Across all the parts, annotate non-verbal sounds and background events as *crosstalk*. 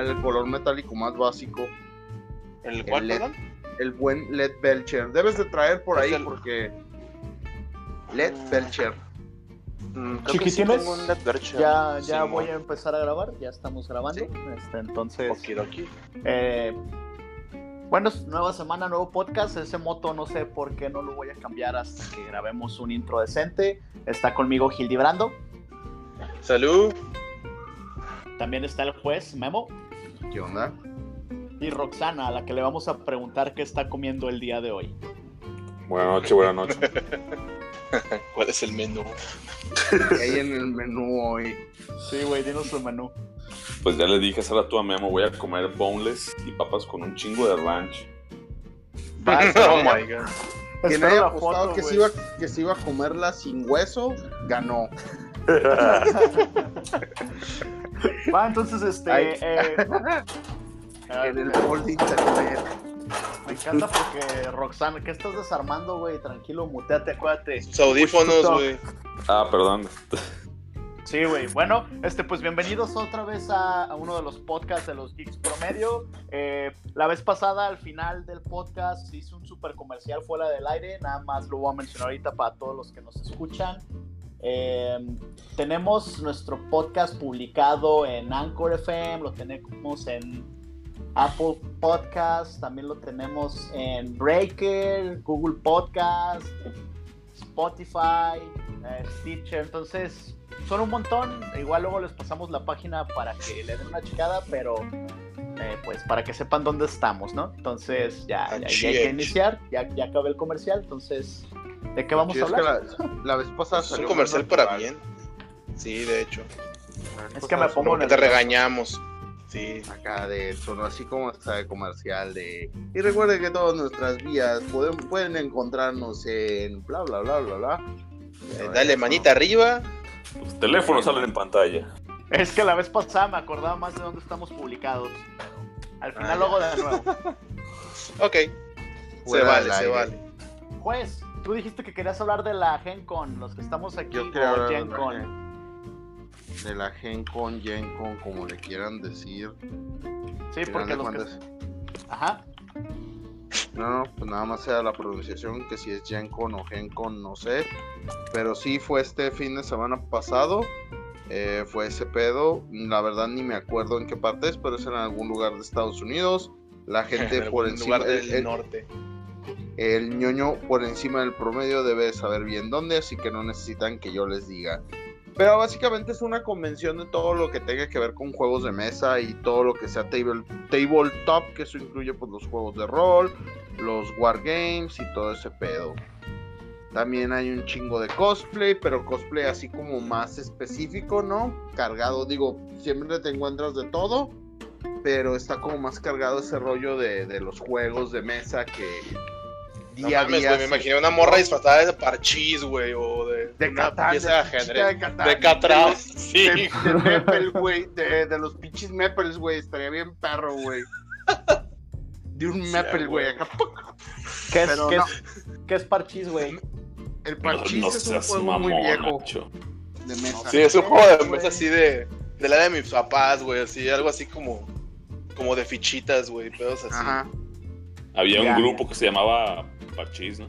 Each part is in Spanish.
metal, el color metálico más básico. ¿En el El cual, LED. perdón? El buen LED Belcher. Debes de traer por ahí el- porque. LED Mm. Belcher. Mm, sí Chiquitines. Ya, ya voy a empezar a grabar, ya estamos grabando. Sí. Este, entonces, eh, bueno, nueva semana, nuevo podcast. Ese moto no sé por qué no lo voy a cambiar hasta que grabemos un intro decente. Está conmigo Gildi Brando. Salud. También está el juez Memo ¿Qué onda? y Roxana, a la que le vamos a preguntar qué está comiendo el día de hoy. Buenas noches, buenas noches. *laughs* ¿Cuál es el menú? ¿Qué hay en el menú hoy? Sí, güey, dinos su menú. Pues ya le dije hace rato a Memo, voy a comer boneless y papas con un chingo de ranch. *laughs* oh my god. Quien Espero haya apostado foto, que, se iba, que se iba a comerla sin hueso, ganó. *laughs* Va, entonces, este. Ay. eh, *laughs* En el bol de internet. Me encanta porque Roxana, ¿qué estás desarmando, güey? Tranquilo, muteate, acuérdate. Sus audífonos, güey. Ah, perdón. Sí, güey. Bueno, este, pues bienvenidos otra vez a, a uno de los podcasts de los Geeks Promedio. Eh, la vez pasada, al final del podcast, hice un super comercial fuera del aire. Nada más lo voy a mencionar ahorita para todos los que nos escuchan. Eh, tenemos nuestro podcast publicado en Anchor FM, lo tenemos en Apple Podcast, también lo tenemos en Breaker, Google Podcast, Spotify, eh, Stitcher. Entonces, son un montón. Igual luego les pasamos la página para que le den una checada, pero eh, pues para que sepan dónde estamos, ¿no? Entonces, ya, ya, ya hay que Achich. iniciar. Ya, ya acabé el comercial, entonces, ¿de qué vamos a es hablar? que la, la vez pasada Es un salió comercial para natural. bien. Sí, de hecho. Es que me pongo Como que te regañamos. Sí. acá de sonó así como está de comercial de y recuerden que todas nuestras vías pueden, pueden encontrarnos en bla bla bla bla bla Eh, Dale manita arriba. Los teléfonos salen en pantalla. Es que la vez pasada me acordaba más de dónde estamos publicados. Al final Ah, luego de nuevo. *laughs* Ok. Se vale, se aire. vale. Juez, tú dijiste que querías hablar de la Gen Con, los que estamos aquí, Yo quería o hablar de Gen la Con. Gen. de la Gen Con, Gen Con, como le quieran decir. Sí, porque de los que... Ajá. No, no, pues nada más sea la pronunciación, que si es Gen Con o Gen Con, no sé. Pero sí fue este fin de semana pasado. Eh, fue ese pedo. La verdad ni me acuerdo en qué parte es, pero es en algún lugar de Estados Unidos. La *laughs* gente En por encima lugar del el- el- norte. El ñoño por encima del promedio debe saber bien dónde, así que no necesitan que yo les diga. Pero básicamente es una convención de todo lo que tenga que ver con juegos de mesa y todo lo que sea table, tabletop, que eso incluye pues, los juegos de rol, los wargames y todo ese pedo. También hay un chingo de cosplay, pero cosplay así como más específico, ¿no? Cargado, digo, siempre te encuentras de todo, pero está como más cargado ese rollo de, de los juegos de mesa que No día mames, a día. güey, me imaginé una morra disfrazada de parchís, güey, o de, De una Catán, pieza de ajedrez. de Catán, De Catán, de- *laughs* sí. de, de Meppel, güey, de, de los pinches Meppels, güey, estaría bien perro, güey. De un Sí, Meppel, güey, acá. ¿Qué es, Pero qué no. es, qué es parchís, güey? El parchís no es un juego muy viejo Nacho. de mesa. Sí, es un juego de mesa así de, de la de mis papás, güey, así, algo así como, como de fichitas, güey, pedos así. Ajá, Había Ya. un grupo que se llamaba Parchís, ¿no?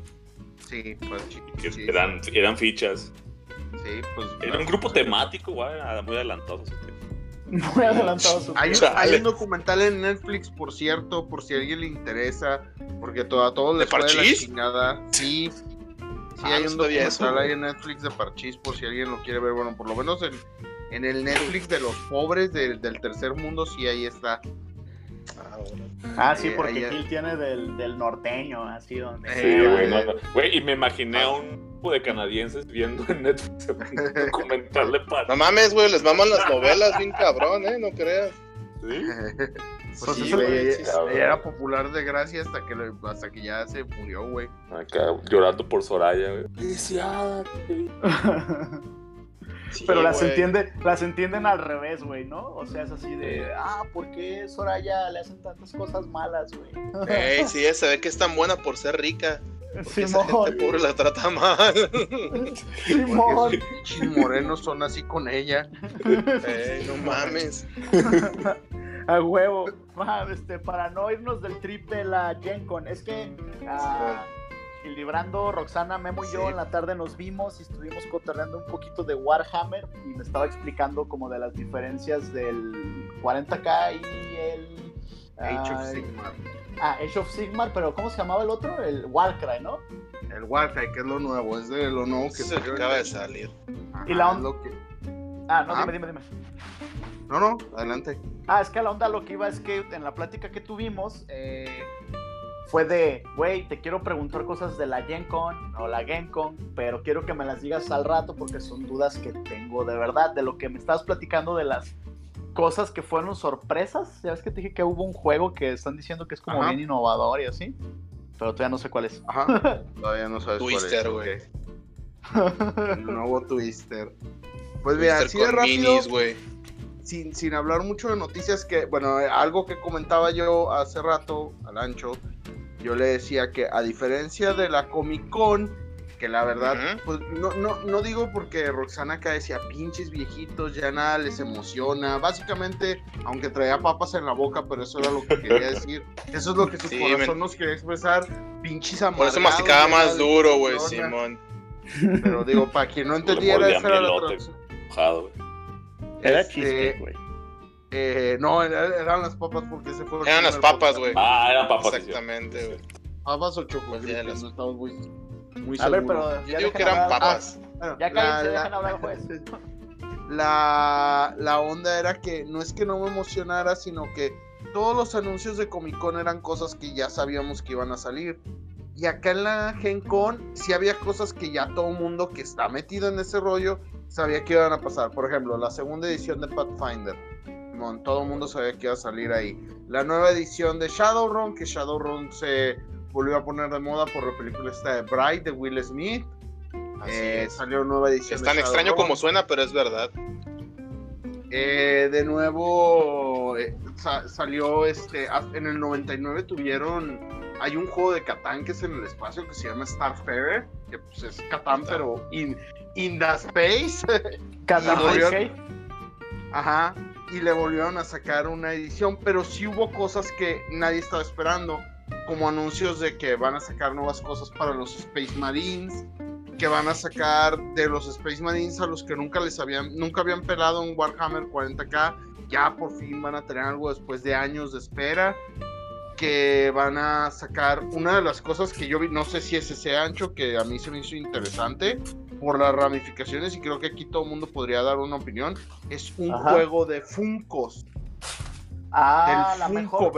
sí, parchís. Que sí, eran, eran fichas. sí, pues. Era un grupo temático, güey, muy adelantado. *laughs* Muy adelantado su Hay un, hay un documental en Netflix, por cierto, por si a alguien le interesa, porque to- a todos ¿De les de la Parchís? chingada. Sí, *laughs* sí Ah, hay no un documental ahí en Netflix de Parchís, por si alguien lo quiere ver. Bueno, por lo menos en, en el Netflix de los pobres del- del tercer mundo, sí, ahí está. Ah, bueno. Ah, sí, Eh, porque ahí- Gil tiene del, del norteño, así donde... Sí, Eh, güey, eh. no, no. Güey, y me imaginé a un grupo de canadienses viendo en Netflix un documental de No Parchís. mames, güey, les maman las novelas bien cabrón, ¿eh? No creas. ¿Sí? *laughs* Pues sí, güey, era popular de gracia hasta que, lo- hasta que ya se murió, güey. Acá llorando por Soraya, güey. Sí, Pero las entiende, las entienden al revés, güey, ¿no? O sea, es así de, ah, ¿por qué Soraya le hacen tantas cosas malas, güey? Ey, sí, se ve que es tan buena por ser rica. Simón, gente pobre la trata mal. Simón. Pinches morenos son así con ella. Ey, no mames. A huevo. Ma, este, para no irnos del trip de la Gen Con, es que ah, Gillibrando, Roxana, Memo y yo en la tarde nos vimos y estuvimos cotorreando un poquito de Warhammer y me estaba explicando como de las diferencias del 40k y el Age of ah, Sigmar. Ah, Age of Sigmar, pero ¿cómo se llamaba el otro? El Warcry, ¿no? El Warcry, que es lo nuevo, es de lo nuevo que que acaba de salir. Ajá, Y la es on- lo que- Ah, no, Ah. dime, dime, dime. No, no, adelante. Ah, es que a la onda lo que iba es que en la plática que tuvimos eh, fue de, güey, te quiero preguntar cosas de la Gen Con o la Gen Con, pero quiero que me las digas al rato porque son dudas que tengo de verdad, de lo que me estabas platicando de las cosas que fueron sorpresas. Ya ves que te dije que hubo un juego que están diciendo que es como Ajá. bien innovador y así, pero todavía no sé cuál es. Ajá. *laughs* Todavía no sabes Twister, cuál güey. es. ok. El nuevo Twister. Pues mira, Twister así de rápido, minis, güey. sin, sin hablar mucho de noticias, que, bueno, algo que comentaba yo hace rato al ancho, yo le decía que a diferencia de la Comic Con, que la verdad, pues no, no, no digo porque Roxana acá decía pinches viejitos, ya nada les emociona. Básicamente, aunque traía papas en la boca, pero eso era lo que quería *laughs* decir. Eso es lo que su Sí, corazón nos quería expresar. Pinches Por amargados. eso masticaba más duro, güey. Simón. Pero digo, para quien no *laughs* entendiera, esa era la traducción. Era Este, cheesecake, güey. Eh, no, era- eran las papas porque se fue. el Eran las papas, güey. Ah, eran papas. Exactamente, güey. Papas o Pues chocolate. las- No estamos muy, muy A ver, seguros. pero Yo ya digo que eran hablar- papas. Bueno, Ya la- cállense, la- dejen hablar, *laughs* pues. la, la onda era que no es que no me emocionara, sino que todos los anuncios de Comic Con eran cosas que ya sabíamos que iban a salir. Y acá en la Gen Con sí había cosas que ya todo mundo que está metido en ese rollo sabía que iban a pasar. Por ejemplo, la segunda edición de Pathfinder. Simón, todo el mundo sabía que iba a salir ahí. La nueva edición de Shadowrun, que Shadowrun se volvió a poner de moda por la película esta de Bride de Will Smith. Así Eh, es. salió nueva edición. Es tan extraño como suena, pero es verdad. Eh, de nuevo eh, sa- salió este en el 99 tuvieron hay un juego de Catán que es en el espacio que se llama Starfarer que pues es Catán pero in, in the space *laughs* Catán ajá y le volvieron a sacar una edición pero sí hubo cosas que nadie estaba esperando como anuncios de que van a sacar nuevas cosas para los Space Marines que van a sacar de los Space Marines a los que nunca les habían, nunca habían pelado un Warhammer 40k, ya por fin van a tener algo después de años de espera, que van a sacar una de las cosas que yo vi, no sé si es ese ancho, que a mí se me hizo interesante por las ramificaciones y creo que aquí todo el mundo podría dar una opinión, es un Ajá. juego de Funkos, Ah, el la mejor.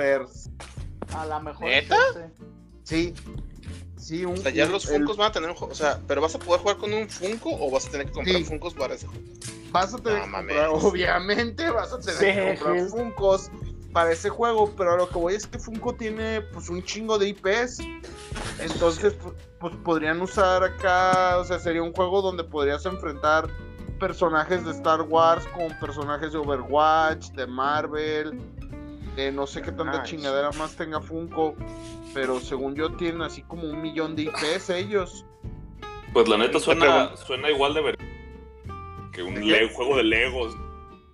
A la mejor. ¿Neta? Sí. Sí, un, O sea, ya un- los el- Funkos van a tener un juego. O sea, ¿pero vas a poder jugar con un Funko o vas a tener que comprar Sí. Funkos para ese juego? Vas a tener No que mames. comprar, obviamente vas a tener Sí, que comprar. Funkos para ese juego, pero a lo que voy es que Funko tiene pues un chingo de IPs. Entonces, pu- pues podrían usar acá, o sea, sería un juego donde podrías enfrentar personajes de Star Wars con personajes de Overwatch, de Marvel, de no sé qué tanta Nice. chingadera más tenga Funko, pero según yo tienen así como un millón de IPs ellos. Pues la neta suena, suena igual de ver que un juego de Legos.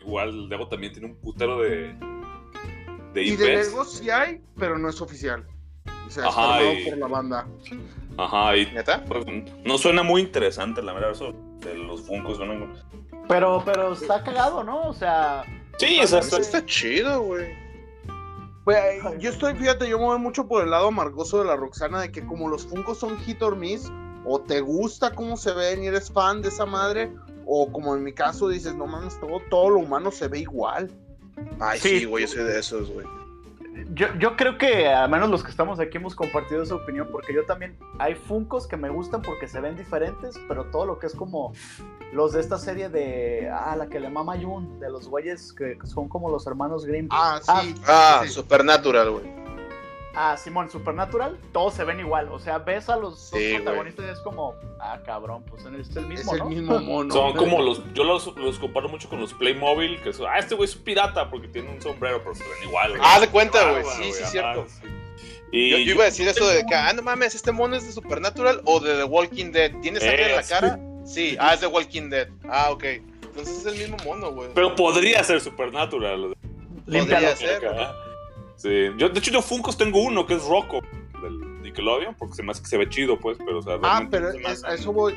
Igual Lego también tiene un putero de, de Y IPs. de Lego sí hay, pero no es oficial. O sea, es Ajá, formado y- por la banda. Ajá, y ¿Neta? pues, no suena muy interesante, la verdad, eso de los Funkos. suena- Pero, pero está cagado, ¿no? O sea. Sí, o sea, Eso está- está chido, güey. Pues, yo estoy, fíjate, yo me voy mucho por el lado amargoso de la Roxana, de que como los Funkos son hit or miss, o te gusta cómo se ven y eres fan de esa madre, o como en mi caso dices, no mames, todo, todo lo humano se ve igual. Ay, Sí. sí, güey, yo soy de esos, güey. Yo, yo creo que al menos los que estamos aquí hemos compartido esa opinión, porque yo también hay Funcos que me gustan porque se ven diferentes, pero todo lo que es como los de esta serie de, ah, la que le mama Jun, de los güeyes que son como los hermanos Grimm. Ah, sí. Ah, sí. Supernatural, güey. Ah, Simón, Supernatural, todos se ven igual, o sea, ves a los Sí, dos protagonistas y es como, ah, cabrón, pues es el es mismo, el ¿no? mismo *laughs* mono. Son como los. Yo los, los comparo mucho con los Playmobil, que son. Ah, este güey es un pirata porque tiene un sombrero, pero se ven igual. güey. Ah, de cuenta, güey. Sí, sí, ajá, cierto. sí. Y Yo, yo iba a decir eso de que, ah, no mames, este mono es de Supernatural o de The Walking Dead. ¿Tiene sangre en la cara? Sí, ah, es de Walking Dead. Ah, ok. Entonces es el mismo mono, güey. Pero podría ser Supernatural. Podría ser. Acá. Sí. Yo, de hecho, yo Funkos tengo uno que es Rocco del Nickelodeon, porque se me hace que se ve chido, pues, pero o sea, Ah, pero es- a eso voy.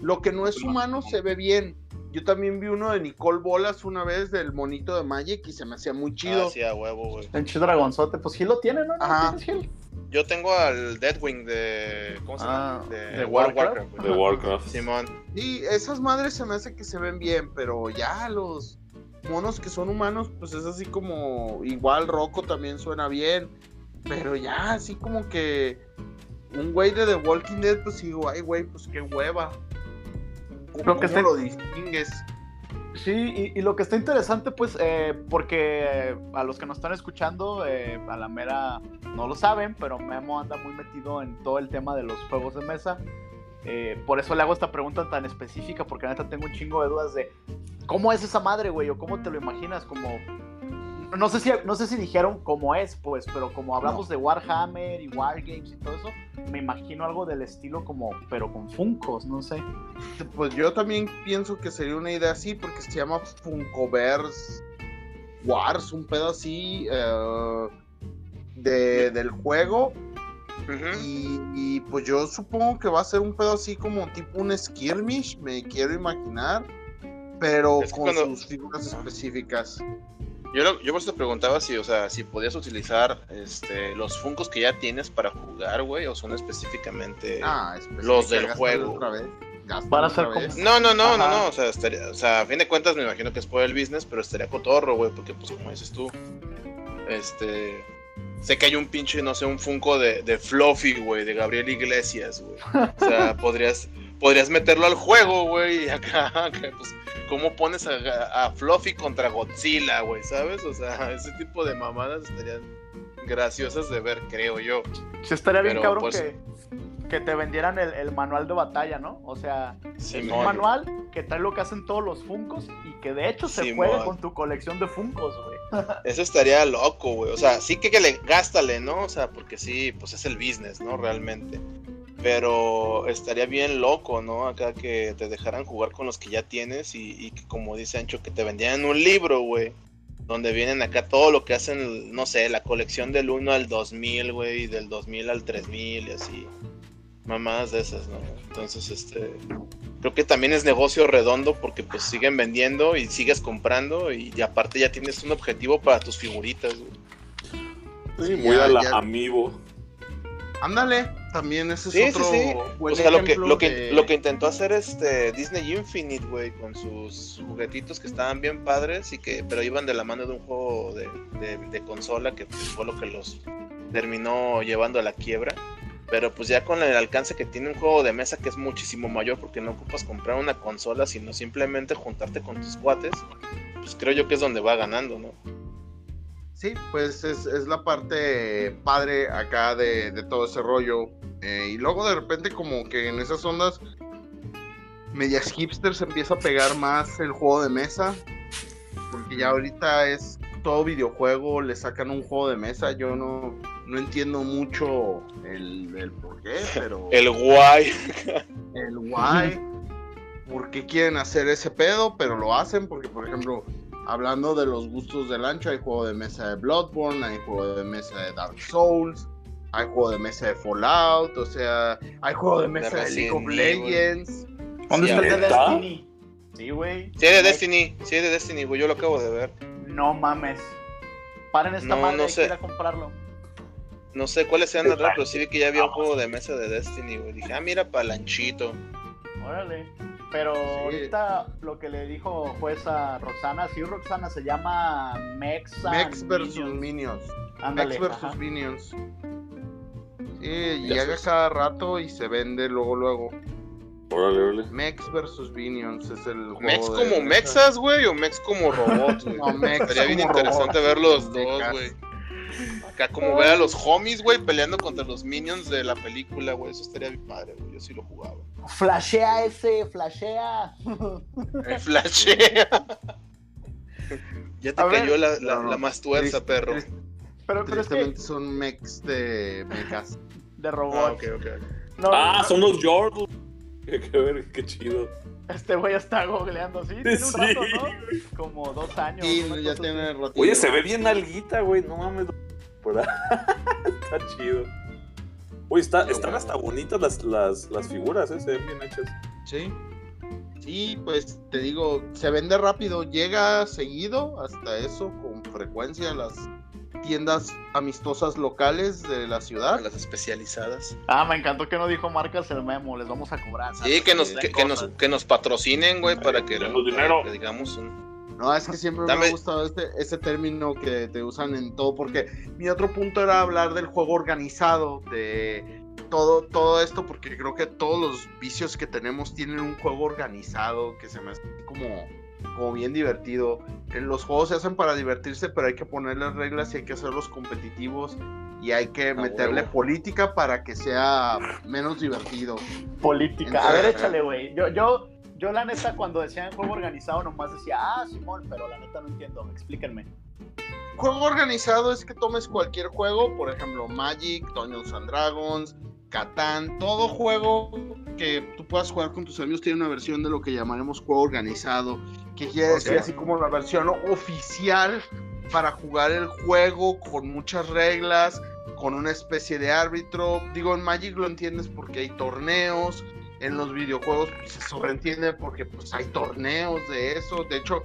Lo que no es humano se ve bien. Yo también vi uno de Nicole Bolas una vez del monito de Magic y se me hacía muy chido. Ah, sí, a huevo, güey. Pinche dragonzote, pues Gil lo tiene, ¿no? Yo tengo al Deadwing de. ¿Cómo se llama? Ah, de, ¿de World of Warcraft? Warcraft, De. Warcraft. Simón. Y esas madres se me hace que se ven bien, pero ya los monos que son humanos, pues es así como. Igual Rocco también suena bien. Pero ya, así como que. Un güey de The Walking Dead, pues digo, ay, güey, pues qué hueva. ¿Cómo, Lo que cómo está- lo distingues? Sí, y, y lo que está interesante, pues, eh, porque eh, a los que nos están escuchando, eh, a la mera no lo saben, pero Memo anda muy metido en todo el tema de los juegos de mesa. Eh, por eso le hago esta pregunta tan específica, porque neta tengo un chingo de dudas de cómo es esa madre, güey, o cómo te lo imaginas, como... No sé si, no sé si dijeron cómo es, pues, pero como hablamos de Warhammer y Wargames y todo eso, me imagino algo del estilo como, pero con Funcos, no sé. Pues yo también pienso que sería una idea así, porque se llama Funkoverse Wars, un pedo así eh, de, del juego. Y, pues yo supongo que va a ser un pedo así como tipo un skirmish, me quiero imaginar, pero Es que con cuando- sus figuras específicas. Yo, lo- yo por eso te preguntaba si, o sea, si podías utilizar este, los Funkos que ya tienes para jugar, güey, o son específicamente. Ah, los del juego. Otra vez, gástale Van a otra ser como- vez. No, no, no, no, no, o sea, estaría, o sea, a fin de cuentas me imagino que es por el business, pero estaría cotorro, güey, porque pues como dices tú, este, sé que hay un pinche, no sé, un Funko de, de Fluffy, güey, de Gabriel Iglesias, güey, o sea, *laughs* podrías, podrías meterlo al juego, güey, y *laughs* acá, acá, pues, ¿cómo pones a, a Fluffy contra Godzilla, güey, sabes? O sea, *laughs* ese tipo de mamadas estarían graciosas de ver, creo yo. Sí, estaría bien, Pero, cabrón, pues- que, que te vendieran el, el manual de batalla, ¿no? O sea, es un manual que trae lo que hacen todos los Funcos y que de hecho se juega con tu colección de Funcos, güey. *laughs* Eso estaría loco, güey. O sea, sí que, que le gástale, ¿no? O sea, porque sí, pues es el business, ¿no? Realmente. Pero estaría bien loco, ¿no? Acá que te dejaran jugar con los que ya tienes y, y que, como dice Ancho, que te vendieran un libro, güey. Donde vienen acá todo lo que hacen, no sé, la colección del 1 al 2000, güey, y del 2000 al 3000 y así. Mamadas de esas, ¿no? Entonces, este. Creo que también es negocio redondo porque pues siguen vendiendo y sigues comprando y, y aparte ya tienes un objetivo para tus figuritas, güey. Sí, muy a la ya. amiibo. Ándale, también ese Sí, es sí, otro sí. buen O sea, lo que, lo, que, de- lo que intentó hacer este Disney Infinite, güey, con sus juguetitos que estaban bien padres y que, pero iban de la mano de un juego de, de- de consola que fue lo que los terminó llevando a la quiebra. Pero pues ya con el alcance que tiene un juego de mesa que es muchísimo mayor porque no ocupas comprar una consola, sino simplemente juntarte con tus cuates, pues creo yo que es donde va ganando, ¿no? Sí, pues es, es la parte padre acá de, de todo ese rollo. Eh, y luego de repente como que en esas ondas medias hipsters empieza a pegar más el juego de mesa. Porque ya ahorita es todo videojuego, le sacan un juego de mesa. Yo no, no entiendo mucho el, el por qué, *laughs* pero El guay. el why, por qué quieren hacer ese pedo, pero lo hacen porque, por ejemplo, hablando de los gustos del ancho, hay juego de mesa de Bloodborne, hay juego de mesa de Dark Souls, hay juego de mesa de Fallout, o sea, hay juego de mesa de, League of. Legends. ¿Dónde Sí, está el de. Destiny? Sí, güey. Sí, de Destiny, sí, de Destiny, güey, yo lo acabo de ver. No mames. Paren esta No, madre, no sé. ir a comprarlo. No sé cuáles sean las reglas, pero sí vi que ya había un juego de mesa de Destiny, güey. Dije, ah, mira, palanchito. Órale. Pero ahorita lo que le dijo juez a Roxana, sí, Roxana se llama Mex. and Mex versus Minions. Minions. Ándale, Mex versus ajá. Minions. Sí, llega cada rato y se vende luego, luego. Órale, órale. Mex versus Minions es el juego. ¿Mex de como mesa. mexas, güey? ¿O Mex como robots, *laughs* güey? No, Mex Estaría bien interesante robots, ver los dos, güey. Acá como ver a los homies, güey, peleando contra los minions de la película, güey. Eso estaría bien padre, güey. Yo sí lo jugaba. Flashea ese, flashea. El flashea. ya te A ver. cayó la, la, No, no. la más tuerza, Trist- perro. Pero, pero es que son mechs de mechas. de Ah, robots. ok, ok. No, Ah, no, son los Yordles. *laughs* Qué, qué chido. Este güey está googleando, sí, tiene un Sí, rato, ¿no? Como dos años. Sí, ya tiene ratito. Oye, se ve bien alguita, güey. No mames. *laughs* Está chido. Oye, está, están hasta bonitas las, las, las figuras, ¿eh? Se ven bien hechas. Sí. Sí, pues te digo, se vende rápido, llega seguido, hasta eso, con frecuencia las tiendas amistosas locales de la ciudad. las especializadas. Ah, me encantó que no dijo marcas el memo, les vamos a cobrar. Sí, que nos, que, que nos, que nos patrocinen, güey, para que, dinero. para que digamos un... No, es que siempre me ha gustado este, ese término que te usan en todo, porque mi otro punto era hablar del juego organizado, de todo, todo esto, porque creo que todos los vicios que tenemos tienen un juego organizado que se me hace como, como bien divertido. Eh, Los juegos se hacen para divertirse, pero hay que ponerle reglas y hay que hacerlos competitivos y hay que meterle huevo. política para que sea menos divertido. Política. A ver, échale, güey. Yo, yo, yo, la neta, cuando decían juego organizado, nomás decía, ah, Simón, pero la neta no entiendo. Explíquenme. Juego organizado es que tomes cualquier juego, por ejemplo, Magic, Dungeons and Dragons, Catán, todo juego que tú puedas jugar con tus amigos tiene una versión de lo que llamaremos juego organizado, que quiere decir así como la versión oficial para jugar el juego con muchas reglas, con una especie de árbitro. Digo, en Magic lo entiendes porque hay torneos, en los videojuegos pues, se sobreentiende porque pues hay torneos de eso. De hecho,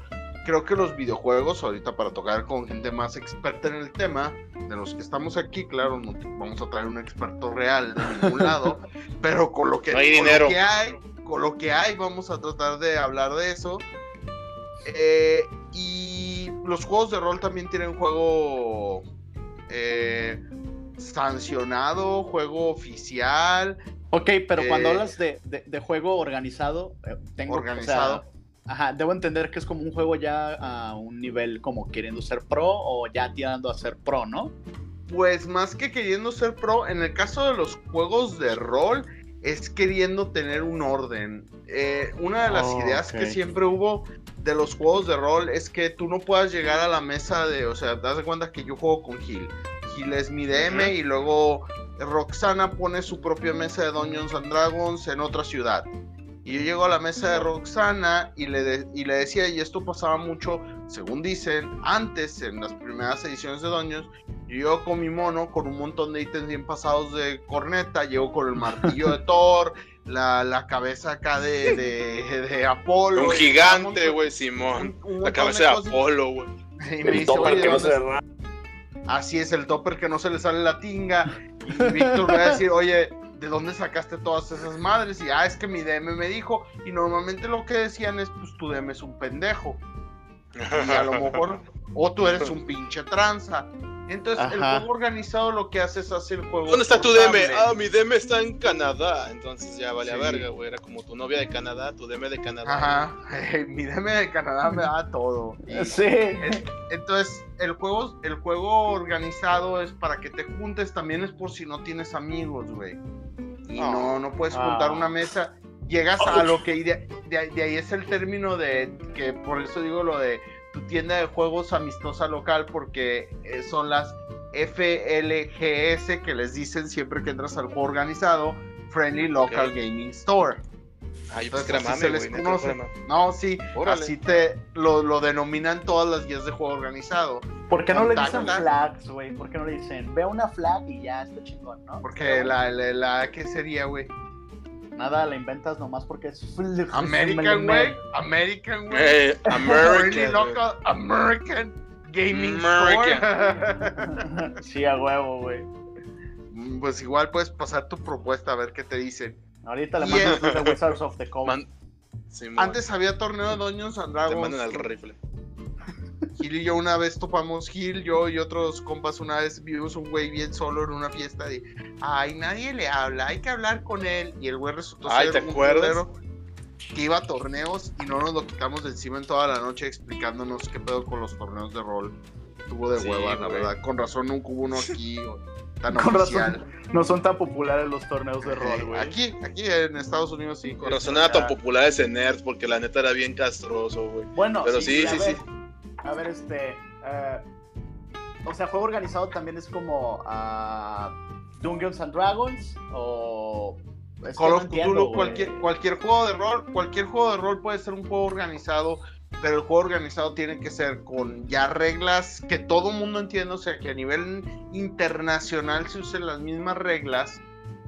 creo que los videojuegos, ahorita para tocar con gente más experta en el tema, de los que estamos aquí, claro, no vamos a traer un experto real de ningún lado, *laughs* pero con lo que, No hay con dinero. lo que hay, con lo que hay, vamos a tratar de hablar de eso. Eh, y los juegos de rol también tienen juego eh, sancionado, juego oficial, Ok, pero cuando Eh, hablas de, de- de juego organizado, eh, tengo organizado. o sea, ajá, debo entender que es como un juego ya a un nivel como queriendo ser pro o ya tirando a ser pro, ¿no? Pues más que queriendo ser pro, en el caso de los juegos de rol, es queriendo tener un orden. Eh, una de las Oh, ideas que siempre hubo de los juegos de rol es que tú no puedas llegar a la mesa de, o sea, das de cuenta que yo juego con Gil. Gil es mi DM y luego Roxana pone su propia mesa de Dungeons and Dragons en otra ciudad. Y yo llego a la mesa de Roxana y le, de- y le decía, y esto pasaba mucho, según dicen, antes en las primeras ediciones de Dungeons, yo llego con mi mono con un montón de ítems bien pasados de corneta, llego con el martillo de *laughs* Thor, la, la cabeza acá de, de, de Apolo. Un gigante, güey, Simón. un- un La cabeza de. Apolo, güey. Y me El dice, topper "Oye, que no ¿dónde se derrama. Así es, el topper que no se le sale la tinga. Y Víctor va a decir, oye, ¿de dónde sacaste todas esas madres? Y ah, es que mi DM me dijo. Y normalmente lo que decían es, pues tu DM es un pendejo. Y a lo mejor, o tú eres un pinche tranza. Entonces, el juego organizado lo que hace es hacer el juego. ¿Dónde está tu. DM? Ah, mi DM está en Canadá. Entonces ya vale a verga, güey. Era como tu novia de Canadá, tu DM de Canadá. Ajá, *laughs* mi DM de Canadá me da todo. Y- *laughs* Sí. Entonces, el juego, el juego organizado es para que te juntes, también es por si no tienes amigos, güey. Y no, no puedes juntar una mesa. Llegas a lo que, de, de- de ahí es el término de, que por eso digo lo de tu tienda de juegos amistosa local, porque eh, son las FLGS que les dicen siempre que entras al juego organizado, Friendly Local. Gaming Store. Ay, pues Entonces, así se les conoce. No, sí, Órale. así te lo, lo denominan todas las guías de juego organizado. ¿Por qué no le dicen flags, güey? ¿Por qué no le dicen, ve una flag y ya está chingón, ¿no? Porque Pero, la, la, la- ¿qué sería, güey? Nada, la inventas nomás porque es... *laughs* American, güey. American, güey. Eh, American. local American Gaming Store. *laughs* sí, a huevo, güey. Mm, pues igual puedes pasar tu propuesta a ver qué te dicen. Ahorita le mandas los de Wizards of the Coast. Man- Antes había torneo de Dungeons and te Dragons. mandan al rifle. Gil y yo una vez topamos Gil, yo y otros compas una vez vimos un güey bien solo en una fiesta de ay, nadie le habla, hay que hablar con él. Y el güey resultó Ay, ser ¿te un acuerdas? que iba a torneos y no nos lo quitamos de encima en toda la noche explicándonos qué pedo con los torneos de rol. Tuvo de Sí, hueva, la güey. verdad. Con razón nunca hubo uno aquí o tan Con oficial. razón no son tan populares los torneos de rol, Eh, güey. aquí, aquí en Estados Unidos sí. Con razón era tan popular ese nerd, porque la neta era bien castroso, güey. Bueno, Pero sí, a sí, ver, sí. A ver, este. eh, o sea, juego organizado también es como ah, Dungeons and Dragons o Call of Cthulhu, cualquier, cualquier juego de rol, cualquier juego de rol puede ser un juego organizado, pero el juego organizado tiene que ser con ya reglas que todo mundo entienda, o sea, que a nivel internacional se usen las mismas reglas,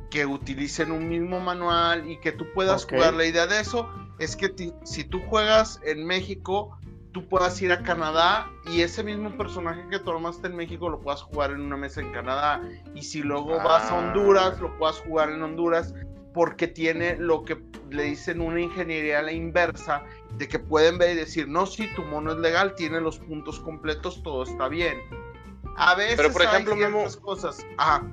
que utilicen un mismo manual y que tú puedas jugar. La idea de eso es que ti- si tú juegas en México, tú puedas ir a Canadá y ese mismo personaje que tomaste en México lo puedas jugar en una mesa en Canadá. Y si luego vas a Ah. Honduras, lo puedas jugar en Honduras porque tiene lo que le dicen una ingeniería a la inversa, de que pueden ver y decir, no, si tu mono es legal, tiene los puntos completos, todo está bien. A veces Pero, por hay ejemplo, Memo- ciertas cosas. Ajá.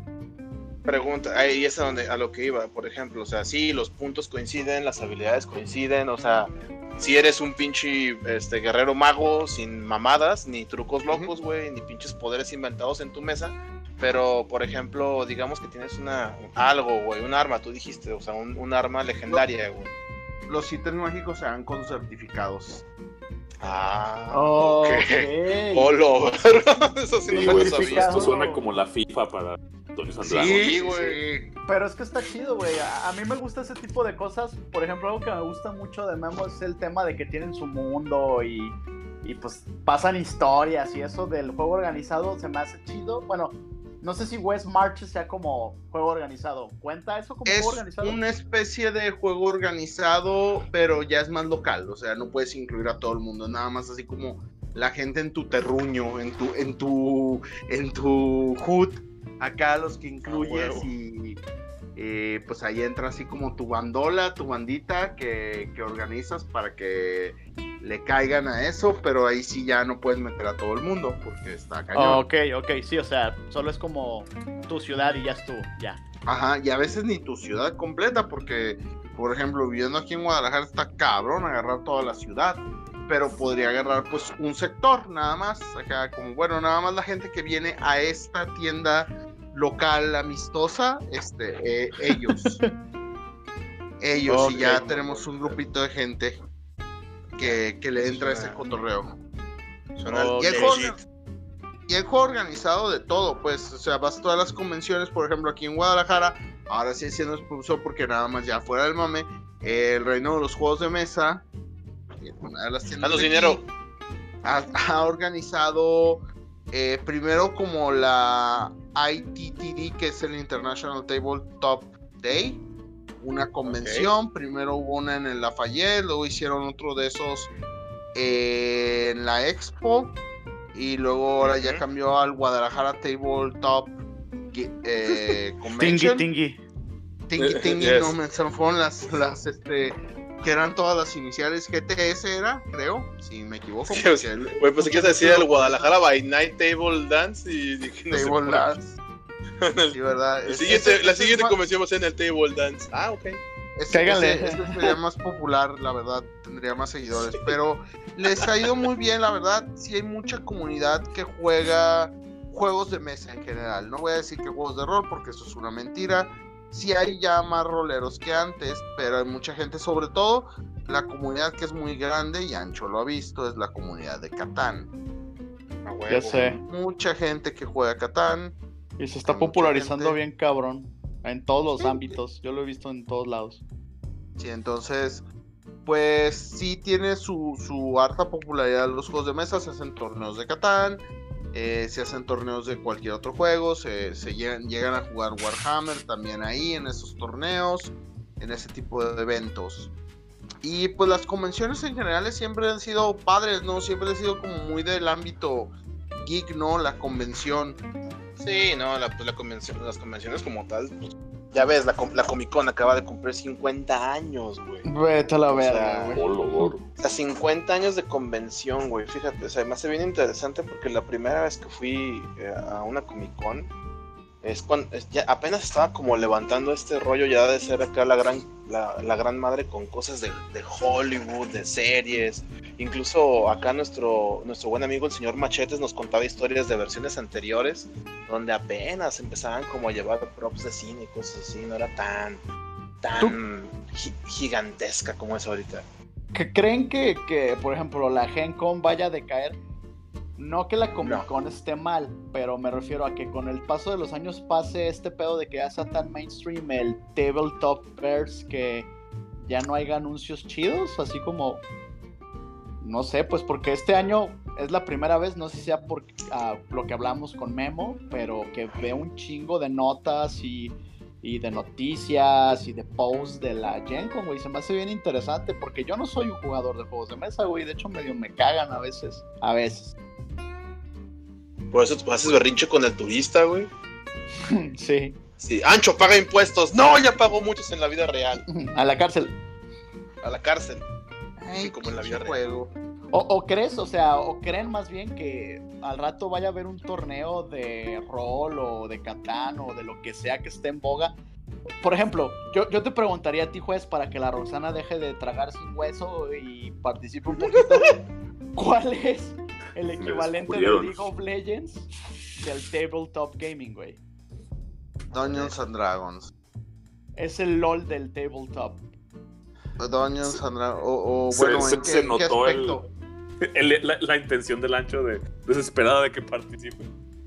Pregunta, ahí es a donde a lo que iba, por ejemplo, o sea, sí, los puntos coinciden, las habilidades coinciden, o sea, si eres un pinche este guerrero mago sin mamadas, ni trucos locos, güey, ni pinches poderes inventados en tu mesa, pero por ejemplo, digamos que tienes una algo, güey, un arma, tú dijiste, o sea, un, un arma legendaria, güey. Los ítems mágicos se dan con certificados. Ah, Oh, ok. ok. Olo, *laughs* eso sí, Sí, no me lo esto, sabía. esto suena como la FIFA para Antonio Sandrago. Sí, güey. Pero es que está chido, güey. A, a mí me gusta ese tipo de cosas. Por ejemplo, algo que me gusta mucho de Memo es el tema de que tienen su mundo y, y pues pasan historias y eso del juego organizado se me hace chido. Bueno, no sé si West March sea como juego organizado. ¿Cuenta eso como Es juego organizado? una especie de juego organizado, pero ya es más local. O sea, no puedes incluir a todo el mundo. Nada más así como la gente en tu terruño, en tu, en tu, en tu hood. Acá los que incluyes huevo. y eh, pues ahí entra así como tu bandola, tu bandita que, que organizas para que le caigan a eso, pero ahí sí ya no puedes meter a todo el mundo porque está cañón. Oh, ok, ok, sí, o sea, solo es como tu ciudad y ya estuvo, ya. Ajá, y a veces ni tu ciudad completa, porque, por ejemplo, viviendo aquí en Guadalajara está cabrón agarrar toda la ciudad, pero podría agarrar pues un sector nada más, acá como, bueno, nada más la gente que viene a esta tienda local amistosa, este, eh, ellos. *laughs* ellos, y ya tenemos un grupito de gente que, que le entra ese cotorreo. Y el juego, y el juego organizado de todo, pues, o sea, vas a todas las convenciones, por ejemplo, aquí en Guadalajara, ahora sí siendo expulsor porque nada más ya fuera del mame, el reino de los juegos de mesa, es una de las tiendas Danos de aquí, dinero. ha, ha organizado eh, primero como la ITTD, que es el International Tabletop Day, una convención, primero hubo una en el Lafayette, luego hicieron otro de esos eh, en la Expo, y luego ahora ya cambió al Guadalajara Tabletop eh, Tingy, *laughs* Convention. tingy. Tingy Tingy, Yes. no me se fueron las, las, este, que eran todas las iniciales, GTS era, creo, si me equivoco. *laughs* Güey, pues si quieres decir *laughs* el Guadalajara by Night Table Dance y dije, no sé Table Dance. Sí, verdad. El Es- siguiente- ese- la siguiente convención va a ser en el Table Dance. Ah, ok. ese- Cáiganle. sería más popular, la verdad, tendría más seguidores, pero les ha ido muy bien, la verdad, sí hay mucha comunidad que juega juegos de mesa en general, no voy a decir que juegos de rol porque eso es una mentira, sí hay ya más roleros que antes, pero hay mucha gente, sobre todo la comunidad que es muy grande y Ancho lo ha visto, es la comunidad de Catán, A huevo. Ya sé. mucha gente que juega Catán, Y se está popularizando gente- bien cabrón. En todos los Sí. ámbitos. Yo lo he visto en todos lados. Sí, entonces, pues sí tiene su, su harta popularidad los juegos de mesa, se hacen torneos de Catán, eh, se hacen torneos de cualquier otro juego, se, se llegan, llegan a jugar Warhammer también ahí en esos torneos, en ese tipo de eventos. Y pues las convenciones en general siempre han sido padres, ¿no? Siempre han sido como muy del ámbito geek, ¿no? La convención. Sí, no, la, pues, la convención, las convenciones como tal, pues, ya ves, la, com- la Comic Con acaba de cumplir 50 años, güey. Vete a la verga, güey. O sea, 50 años de convención, güey. Fíjate, o sea, me hace bien interesante porque la primera vez que fui eh, a una Comic Con es cuando es- ya apenas estaba como levantando este rollo ya de ser acá la gran la, la gran madre con cosas de, de Hollywood, de series. Incluso acá nuestro nuestro buen amigo el señor Machetes nos contaba historias de versiones anteriores donde apenas empezaban como a llevar props de cine y cosas así, no era tan tan gi- gigantesca como es ahorita. ¿Que ¿Creen que, que, por ejemplo, la Gen Con vaya a decaer? No que la Comic Con esté mal, pero me refiero a que con el paso de los años pase este pedo de que ya sea tan mainstream el tabletop verse que ya no haya anuncios chidos, así como no sé, pues porque este año es la primera vez, no sé si sea por ah, lo que hablamos con Memo, pero que veo un chingo de notas y, y de noticias y de posts de la Gen Con, güey. Se me hace bien interesante porque yo no soy un jugador de juegos de mesa, güey. De hecho, medio me cagan a veces. A veces. Por eso haces berrinche con el turista, güey. *laughs* sí. Sí, Ancho paga impuestos. No, ya pagó muchos en la vida real. A la cárcel. A la cárcel. Ay, Sí, como en la vida real. o crees, o sea, o creen más bien que al rato vaya a haber un torneo de rol o de Catán o de lo que sea que esté en boga. Por ejemplo, yo, yo te preguntaría a ti, juez, para que la Roxana deje de tragar sin hueso y participe un poquito. *laughs* ¿Cuál es el equivalente de. League of Legends del tabletop gaming, güey? Dungeons and Dragons. Es el LOL del tabletop. Dungeons and Dragons. O, o Se- bueno, se- ¿en qué, se en qué notó *laughs* el- la, la intención del ancho de desesperada de que participe.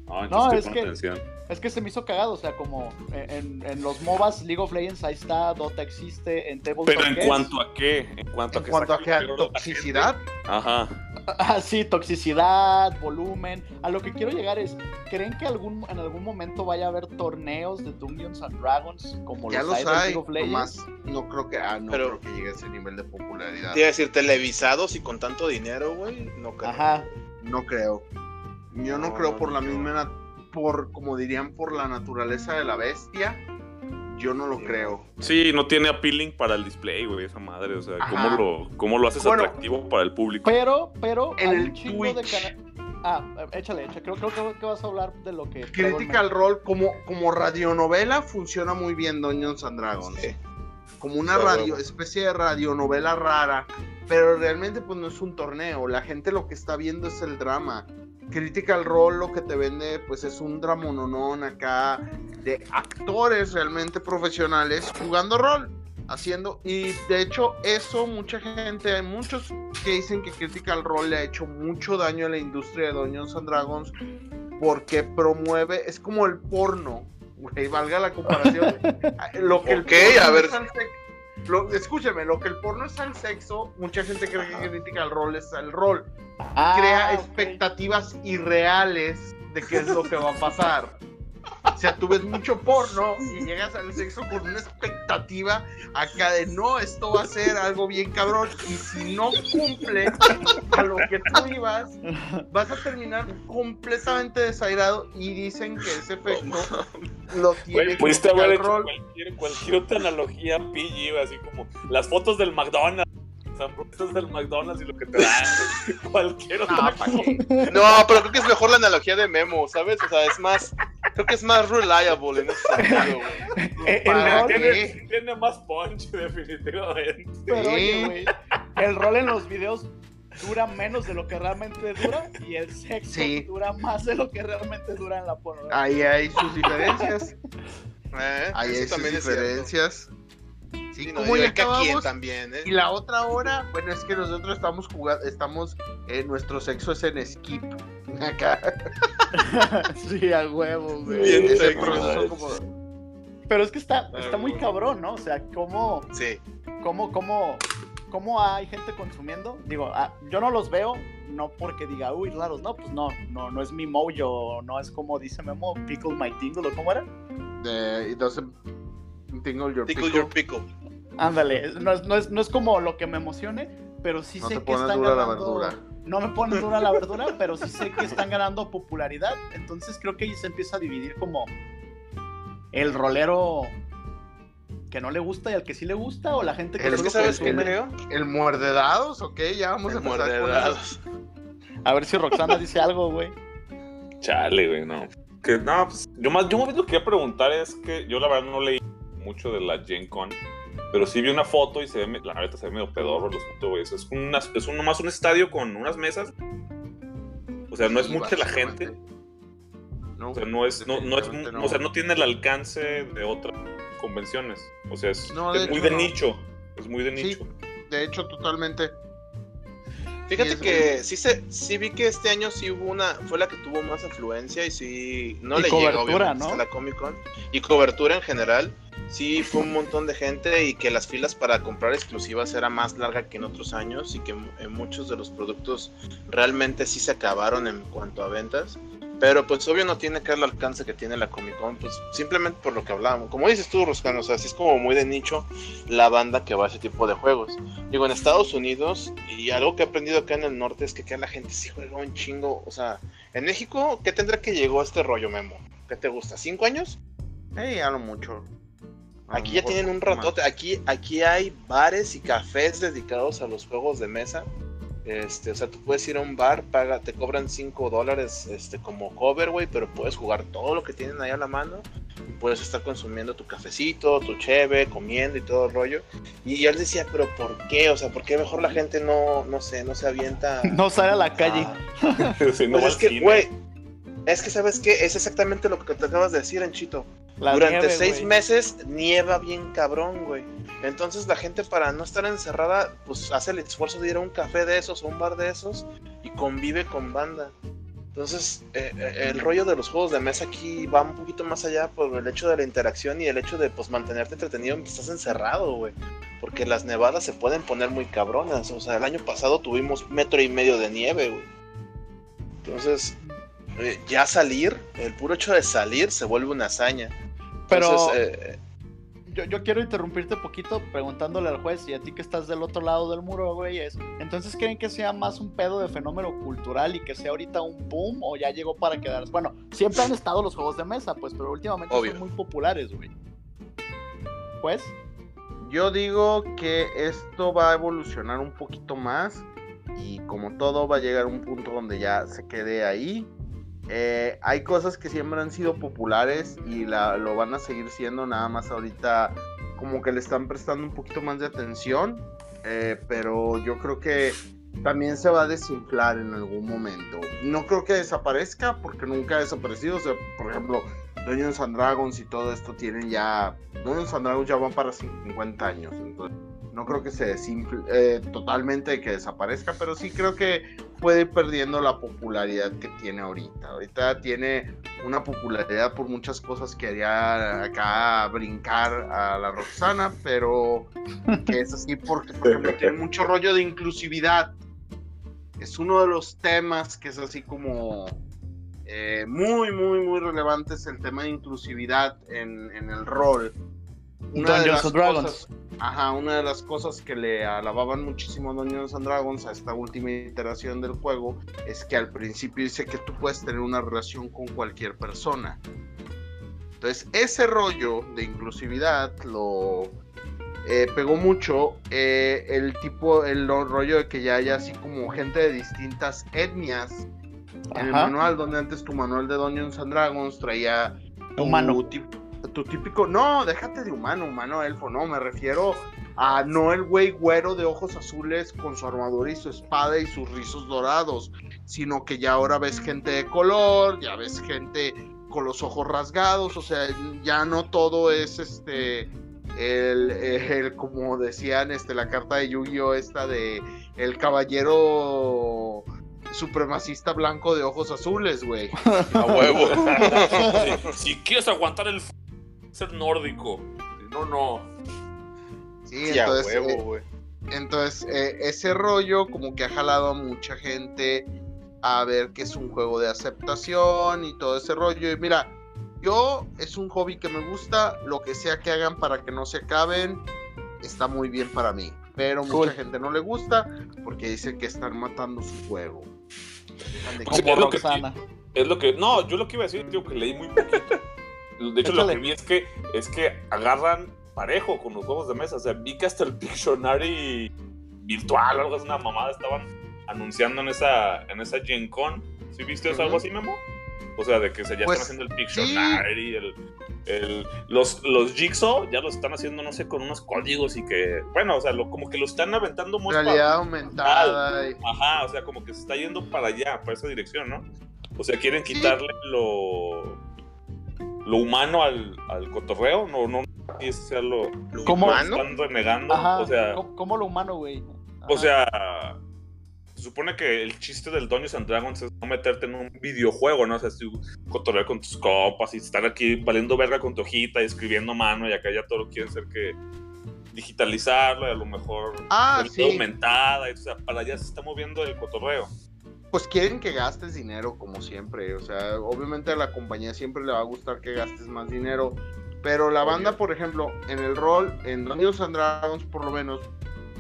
No, No, es que- atención. Es que se me hizo cagado, o sea, como en, en los MOBAs, League of Legends, ahí está, Dota existe, en tabletop. Pero en ¿qué cuanto a qué, en cuanto a En que cuanto a la toxicidad. Ajá. Ah, sí, toxicidad, volumen. A lo que quiero llegar es, ¿creen que algún, en algún momento vaya a haber torneos de Dungeons and Dragons como ya los los hay. League of Legends? Nomás no creo que, ah, no Pero- creo que llegue a ese nivel de popularidad. Te iba a decir, televisados y con tanto dinero, güey. No creo. Ajá. No creo. Yo no, No, creo no, por la misma, por como dirían, por la naturaleza de la bestia. Yo no lo Sí, creo. Sí, no tiene appealing para el display, güey, esa madre. O sea, Ajá. ¿cómo lo, cómo lo haces Bueno. atractivo para el público? Pero, pero, En el de Twitch. cana- Ah, échale, échale. Creo, creo que- que vas a hablar de lo que... Critical Role como, como radionovela funciona muy bien Dungeons and Dragons. Sí. Como una radio, especie de radionovela rara. Pero realmente pues no es un torneo. La gente lo que está viendo es el drama. Critical Role lo que te vende pues es un dramononón acá de actores realmente profesionales jugando rol. Haciendo, y de hecho eso mucha gente, hay muchos que dicen que Critical Role le ha hecho mucho daño a la industria de Dungeons and Dragons porque promueve, es como el porno, güey, valga la comparación. *laughs* lo que el Ok, porno a ver. Lo- escúcheme, lo que el porno es al sexo, mucha gente cree que Critical Role es al rol. Ah, Crea expectativas irreales de qué es lo que va a pasar. O sea, tú ves mucho porno y llegas al sexo con una expectativa acá de no, esto va a ser algo bien cabrón. Y si no cumple a lo que tú ibas, vas a terminar completamente desairado. Y dicen que ese efecto lo tiene pudiste haber hecho cualquier, cualquier otra analogía PG, así como las fotos del McDonald's. Hamburguesas del McDonald's y lo que te dan. cualquier otra No, pero creo que es mejor la analogía de Memo, ¿sabes? O sea, es más. Creo que es más reliable en ese sentido, güey. *laughs* Eh, tiene, tiene más punch, *laughs* definitivamente. pero, Sí. oye, güey, el rol en los videos dura menos de lo que realmente dura y el sexo Sí. dura más de lo que realmente dura en la pornografía. Ahí hay sus diferencias. *laughs* Eh, Ahí hay sus diferencias. Sí, Sí, no, ¿cómo y ya acabamos? también, ¿eh? Y la otra hora, bueno, es que nosotros estamos jugando, estamos, eh, nuestro sexo es en skip. *laughs* Acá. *laughs* sí, a huevo, güey. Bien Ese sexy, proceso como- Pero es que está, está muy cabrón, ¿no? O sea, ¿cómo, Sí. cómo, cómo, cómo hay gente consumiendo? Digo, ah, yo no los veo, no porque diga, uy, raros, no, pues no, no, no es mi mojo, no es como dice Memo, pickle my tingle, ¿o cómo era? de- it doesn't tingle your Tickle pickle. your pickle. Ándale, no es, no, es, no es como lo que me emocione, pero sí No sé te que están dura la ganando... verdura. No me pone dura la verdura, pero sí sé que están ganando popularidad. Entonces creo que ahí se empieza a dividir como el rolero que no le gusta y al que sí le gusta, o la gente que El- Es que sabes creo. El muerde dados, ok, ya vamos a El con muerdedados. A ver si Roxana dice algo, güey. Chale, güey, no. Que, no, pues, yo más, yo más bien lo que quería preguntar es que yo la verdad no leí mucho de la Gen Con, pero sí vi una foto y se ve, la neta se ve medio pedorro asunto, güey. Es, una, es un, nomás un estadio con unas mesas. O sea, no es Sí, mucha la gente. No, O sea, no es, no, no es, o sea, no tiene el alcance de otras convenciones. O sea, es, No, es de muy de no. nicho. Es muy de Sí. nicho. De hecho, totalmente. Fíjate que sí se, sí vi que este año sí hubo una, fue la que tuvo más afluencia y sí, no Y le llegó cobertura, ¿no? hasta la Comic Con y cobertura en general, sí fue un montón de gente y que las filas para comprar exclusivas era más larga que en otros años y que en muchos de los productos realmente sí se acabaron en cuanto a ventas. Pero pues obvio no tiene que el alcance que tiene la Comic Con, pues simplemente por lo que hablábamos. Como dices tú, Roscano, o sea, sí es como muy de nicho la banda que va a ese tipo de juegos. Digo, en Estados Unidos, y algo que he aprendido acá en el norte es que acá la gente sí juega un chingo. O sea, en México, ¿qué tendrá que llegó este rollo, Memo? ¿Qué te gusta? ¿Cinco años? Eh, ya lo mucho. Aquí ya tienen un ratote. Aquí, aquí hay bares y cafés dedicados a los juegos de mesa. Este, o sea, tú puedes ir a un bar, paga, te cobran 5 dólares este, como cover, güey, pero puedes jugar todo lo que tienen ahí a la mano. Y puedes estar consumiendo tu cafecito, tu cheve, comiendo y todo el rollo. Y él decía, pero ¿por qué? O sea, ¿por qué mejor la gente no, no sé, no se avienta? *laughs* No sale a la calle. *laughs* Ah, pues es que, güey, es que sabes qué, es exactamente lo que te acabas de decir, Enchito. La Durante nieve, seis güey. meses nieva bien cabrón, güey. Entonces la gente para no estar encerrada, pues hace el esfuerzo de ir a un café de esos o un bar de esos y convive con banda. Entonces, eh, eh, el rollo de los juegos de mesa aquí va un poquito más allá por el hecho de la interacción y el hecho de pues mantenerte entretenido mientras estás encerrado, güey. Porque las nevadas se pueden poner muy cabronas. O sea, el año pasado tuvimos metro y medio de nieve, güey. Entonces, ya salir, el puro hecho de salir se vuelve una hazaña. Pero- Entonces, eh, Yo, yo quiero interrumpirte poquito preguntándole al juez y a ti que estás del otro lado del muro, güey, es, ¿entonces creen que sea más un pedo de fenómeno cultural y que sea ahorita un boom o ya llegó para quedarse? Bueno, siempre han estado los juegos de mesa, pues, pero últimamente Obvio. son muy populares, güey. ¿Juez? Yo digo que esto va a evolucionar un poquito más y como todo va a llegar a un punto donde ya se quede ahí. Eh, hay cosas que siempre han sido populares y la- lo van a seguir siendo, nada más ahorita como que le están prestando un poquito más de atención, eh, pero yo creo que también se va a desinflar en algún momento. No creo que desaparezca porque nunca ha desaparecido, o sea, por ejemplo, Dungeons and Dragons y todo esto tienen ya. Dungeons and Dragons ya van para 50 años. Entonces, no creo que se desinfle eh, totalmente que desaparezca, pero sí creo que puede ir perdiendo la popularidad que tiene ahorita. Ahorita tiene una popularidad por muchas cosas que haría acá brincar a la Roxana, pero que es así porque, tiene mucho rollo de inclusividad. Es uno de los temas que es así como eh, muy, muy, muy relevante es el tema de inclusividad en el rol. Una de las and Dragons. cosas- ajá, una de las cosas que le alababan muchísimo a Dungeons and Dragons a esta última iteración del juego es que al principio dice que tú puedes tener una relación con cualquier persona. Entonces, ese rollo de inclusividad lo eh, pegó mucho. eh, el tipo, el lo- rollo de que ya haya así como gente de distintas etnias en el manual, donde antes tu manual de Dungeons and Dragons traía Humano. tip- tu típico, no, déjate de humano, humano elfo, no, me refiero a no el güey güero de ojos azules con su armadura y su espada y sus rizos dorados, sino que ya ahora ves gente de color, ya ves gente con los ojos rasgados, o sea, ya no todo es este el, el- como decían este la carta de Yu-Gi-Oh esta de el caballero supremacista blanco de ojos azules, güey. *laughs* a huevo. *laughs* si quieres aguantar el f- ser nórdico. No, no. Sí, Sí, a entonces, eh, huevo, güey. entonces eh, ese rollo como que ha jalado a mucha gente a ver que es un juego de aceptación y todo ese rollo. Y mira, yo es un hobby que me gusta, lo que sea que hagan para que no se acaben, está muy bien para mí. Pero Cool. mucha gente no le gusta porque dice que están matando su juego. Pues Como es lo que- Roxana. Es lo que. No, yo lo que iba a decir, digo que leí muy poquito. De hecho, lo que vi es que, es que agarran parejo con los juegos de mesa. O sea, vi que hasta el *laughs* Pictionary virtual o algo así, una mamada, estaban anunciando en esa, en esa Gen Con. ¿Sí viste eso, Ujú. algo así, Memo? O sea, de que se, ya Pues, están haciendo el Pictionary, el, el- los, los Jigsaw ya los están haciendo, no sé, con unos códigos y que, bueno, o sea, lo, como que lo están aventando muy realidad aumentada. y- Ajá, o sea, como que se está yendo para allá, para esa dirección, ¿no? O sea, quieren quitarle lo lo humano al, al cotorreo, no, no, y ese sea lo ¿Lo ¿Cómo? humano? están renegando, Ajá. o sea, ¿Cómo, cómo lo humano, güey? o sea, se supone que el chiste del Dungeons and Dragons es no meterte en un videojuego, ¿no? O sea, si cotorrear con tus copas y estar aquí valiendo verga con tu hojita y escribiendo mano y acá ya todo lo quieren ser que digitalizarlo y a lo mejor Ah, sí. aumentada, y, o sea, para allá se está moviendo el cotorreo. Pues quieren que gastes dinero como siempre. O sea, obviamente a la compañía siempre le va a gustar que gastes más dinero. Pero la banda, por ejemplo, en el rol, en Dungeons and Dragons por lo menos,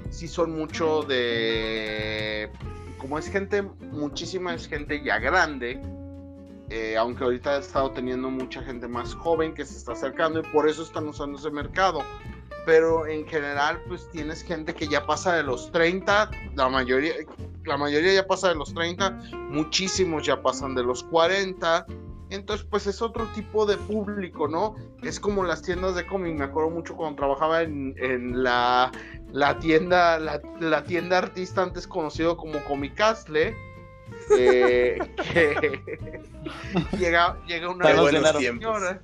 sí son mucho de... Como es gente, muchísima es gente ya grande. eh, aunque ahorita ha estado teniendo mucha gente más joven que se está acercando y por eso están usando ese mercado. Pero en general, pues tienes gente que ya pasa de los 30, la mayoría, la mayoría ya pasa de los 30, muchísimos ya pasan de los 40. Entonces, pues es otro tipo de público, ¿no? Es como las tiendas de cómic. Me acuerdo mucho cuando trabajaba en, en la, la tienda, la, la tienda artista antes conocido como Comicastle. eh, que *laughs* llega, llega una señora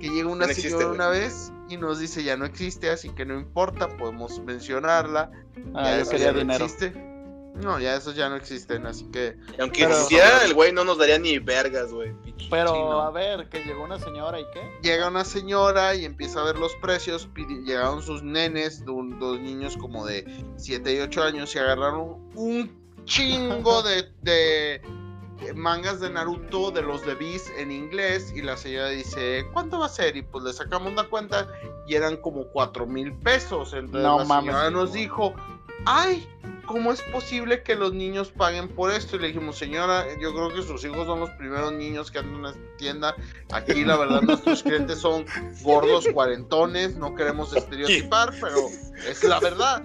que llega una No señora una vez y nos dice ya no existe, así que no importa, podemos mencionarla. Ah, ya yo eso quería ya no dinero. existe. No, ya esos ya no existen, así que Y aunque Pero- existiera, el güey no nos daría ni vergas, güey. Pero, chino. a ver, que llegó una señora y qué. llega una señora y empieza a ver los precios. Llegaron sus nenes, un- dos niños como de 7 y 8 años, y agarraron un chingo de, de mangas de Naruto de los de Beast en inglés. Y la señora dice: ¿Cuánto va a ser? Y pues le sacamos la cuenta y eran como 4 mil pesos. Entonces No la mames. señora nos dijo: ¡Ay! ¿Cómo es posible que los niños paguen por esto? Y le dijimos, señora, yo creo que sus hijos son los primeros niños que andan en esta tienda. Aquí, la verdad, nuestros *laughs* clientes son gordos, cuarentones. No queremos *laughs* estereotipar, pero es la verdad.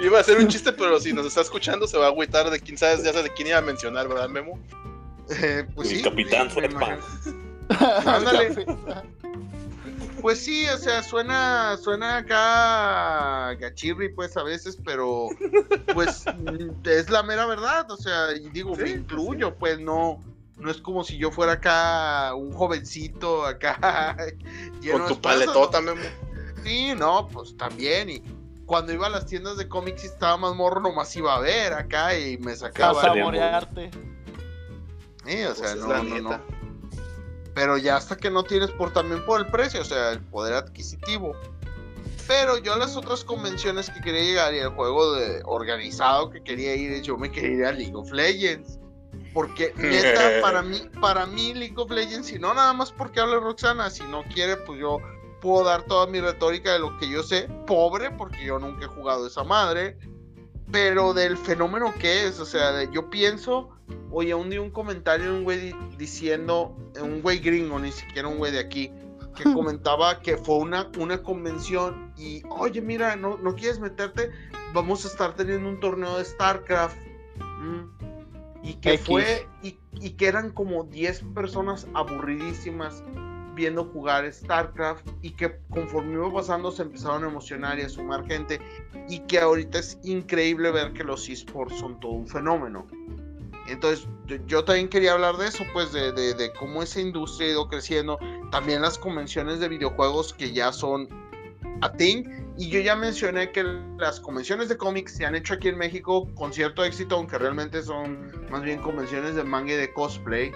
Iba a ser un chiste, pero si nos está escuchando se va a agüitar de quién sabes, ya sabes de quién iba a mencionar, ¿verdad, Memo? Eh, pues El sí, capitán sí, imagino. *laughs* Ándale. Pues sí, o sea, suena, suena acá gachirri, pues a veces, pero pues es la mera verdad, o sea, y digo, me Sí, incluyo, pues no, no es como si yo fuera acá un jovencito acá *laughs* Con tu paletota, ¿no? Memo. Sí, no, pues también, y cuando iba a las tiendas de cómics y estaba más morro, nomás iba a ver acá y me A sacaba. saborearte. Sí, o sea, Pues es no, la no, no. Pero ya hasta que no tienes por también por el precio, o sea, el poder adquisitivo. Pero yo a las otras convenciones que quería llegar y el juego de organizado que quería ir, yo me quería ir a League of Legends. Porque *laughs* neta, para mí, para mí League of Legends, y no nada más porque habla Roxana, si no quiere, pues yo puedo dar toda mi retórica de lo que yo sé, pobre, porque yo nunca he jugado esa madre, pero del fenómeno que es, o sea, yo pienso, oye, un día un comentario de un güey di- diciendo, un güey gringo, ni siquiera un güey de aquí, que *laughs* comentaba que fue una, una convención y, oye, mira, no, no quieres meterte, vamos a estar teniendo un torneo de StarCraft. Mm. Y que X. fue, y, y que eran como 10 personas aburridísimas viendo jugar StarCraft y que conforme iba pasando se empezaron a emocionar y a sumar gente y que ahorita es increíble ver que los esports son todo un fenómeno. Entonces, yo, yo también quería hablar de eso, pues, de, de- cómo esa industria ha ido creciendo. También las convenciones de videojuegos que ya son a thing. Y yo ya mencioné que las convenciones de cómics se han hecho aquí en México con cierto éxito, aunque realmente son más bien convenciones de manga y de cosplay.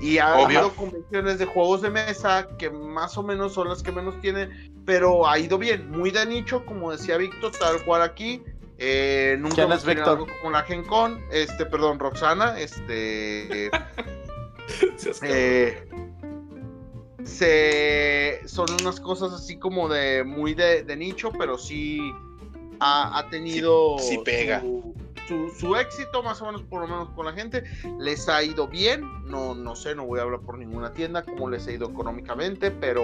Y ha Obvio. habido convenciones de juegos de mesa que más o menos son las que menos tienen, pero ha ido bien, muy de nicho, como decía Víctor, tal cual aquí. Eh, nunca ¿Quién es Víctor? como la Gen Con, este, perdón, Roxana, este, *laughs* eh, se, son unas cosas así como de muy de, de nicho, pero sí ha, ha tenido Sí- sí pega. Su, su- su éxito, más o menos por lo menos con la gente. Les ha ido bien, no, no sé, no voy a hablar por ninguna tienda cómo les ha ido económicamente, pero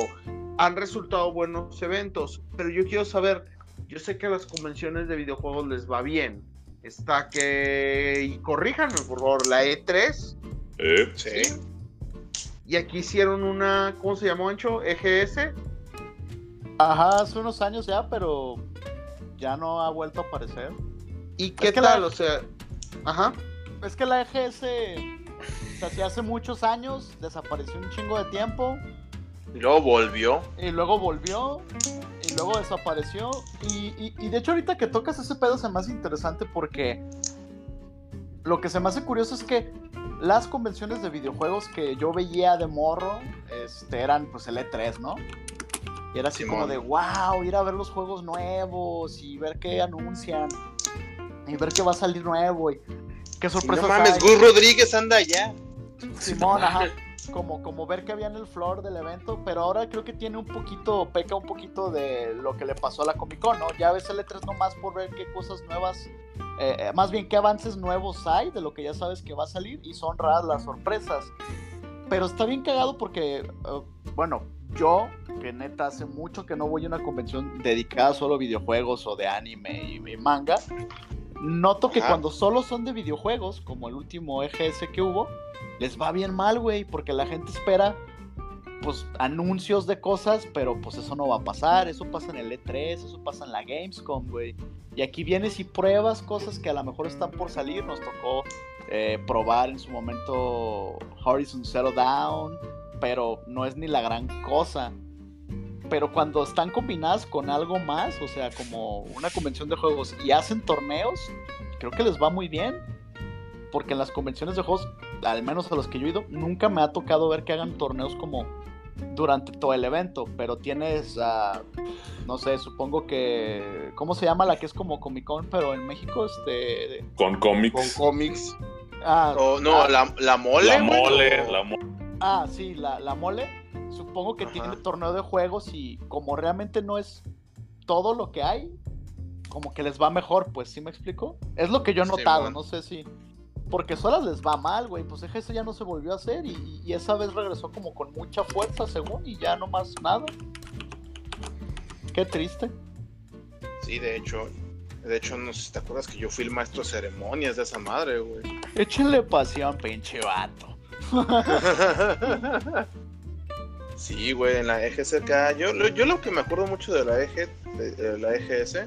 han resultado buenos eventos. Pero yo quiero saber, yo sé que a las convenciones de videojuegos les va bien. Está que, y corríjanme por favor, la E E3 Eh, Sí. y aquí hicieron una, ¿cómo se llamó, Ancho? EGS. Ajá, hace unos años ya, pero ya no ha vuelto a aparecer. ¿Y qué que tal? la- O sea, ajá. Es que la EGS, o sea, sí hace muchos años desapareció un chingo de tiempo Y luego volvió. y luego volvió y luego desapareció. Y, y- y de hecho, ahorita que tocas ese pedo se me hace interesante porque lo que se me hace curioso es que las convenciones de videojuegos que yo veía de morro este, eran pues el E3, ¿no? Y era así Simón. como de wow, ir a ver los juegos nuevos y ver qué anuncian y ver qué va a salir nuevo y qué Sí, sorpresas no mames. Gus Rodríguez anda allá. Simón, ajá. Como, como ver que había en el floor del evento, pero ahora creo que tiene un poquito, peca un poquito de lo que le pasó a la Comic Con, ¿no? Ya ves el E3 nomás por ver qué cosas nuevas, eh, eh, más bien qué avances nuevos hay de lo que ya sabes que va a salir y son raras las sorpresas. Pero está bien cagado porque, eh, bueno, yo, que neta hace mucho que no voy a una convención dedicada solo a videojuegos o de anime y, y manga, noto que Ajá. cuando solo son de videojuegos, como el último EGS que hubo, les va bien mal, güey, porque la gente espera pues anuncios de cosas, pero pues eso no va a pasar, eso pasa en el E3, eso pasa en la Gamescom, güey. Y aquí vienes y pruebas cosas que a lo mejor están por salir, nos tocó eh, probar en su momento Horizon Zero Down, pero no es ni la gran cosa. Pero cuando están combinadas con algo más, o sea, como una convención de juegos y hacen torneos, creo que les va muy bien. Porque en las convenciones de juegos, al menos a los que yo he ido, nunca me ha tocado ver que hagan torneos como durante todo el evento. Pero tienes, ah, no sé, supongo que. ¿Cómo se llama la que es como Comic Con, pero en México? Este. Con Con cómics. cómics. Ah, O no, ah, la, la mole. La mole, o- la mole. Ah, sí, la, la mole. Supongo que Ajá. tiene torneo de juegos y como realmente no es todo lo que hay, como que les va mejor, pues, ¿sí me explico? Es lo que yo he notado, no sé si... Porque solas les va mal, güey, pues EGS ya no se volvió a hacer y, y esa vez regresó como con mucha fuerza, según, y ya no más nada. Qué triste. Sí, de hecho. De hecho, no sé si te acuerdas que yo fui el maestro de ceremonias de esa madre, güey. Échenle pasión, pinche vato. *laughs* Sí, güey, en la EGSK. Yo, lo- yo lo que me acuerdo mucho de la, EG, de, de la EGS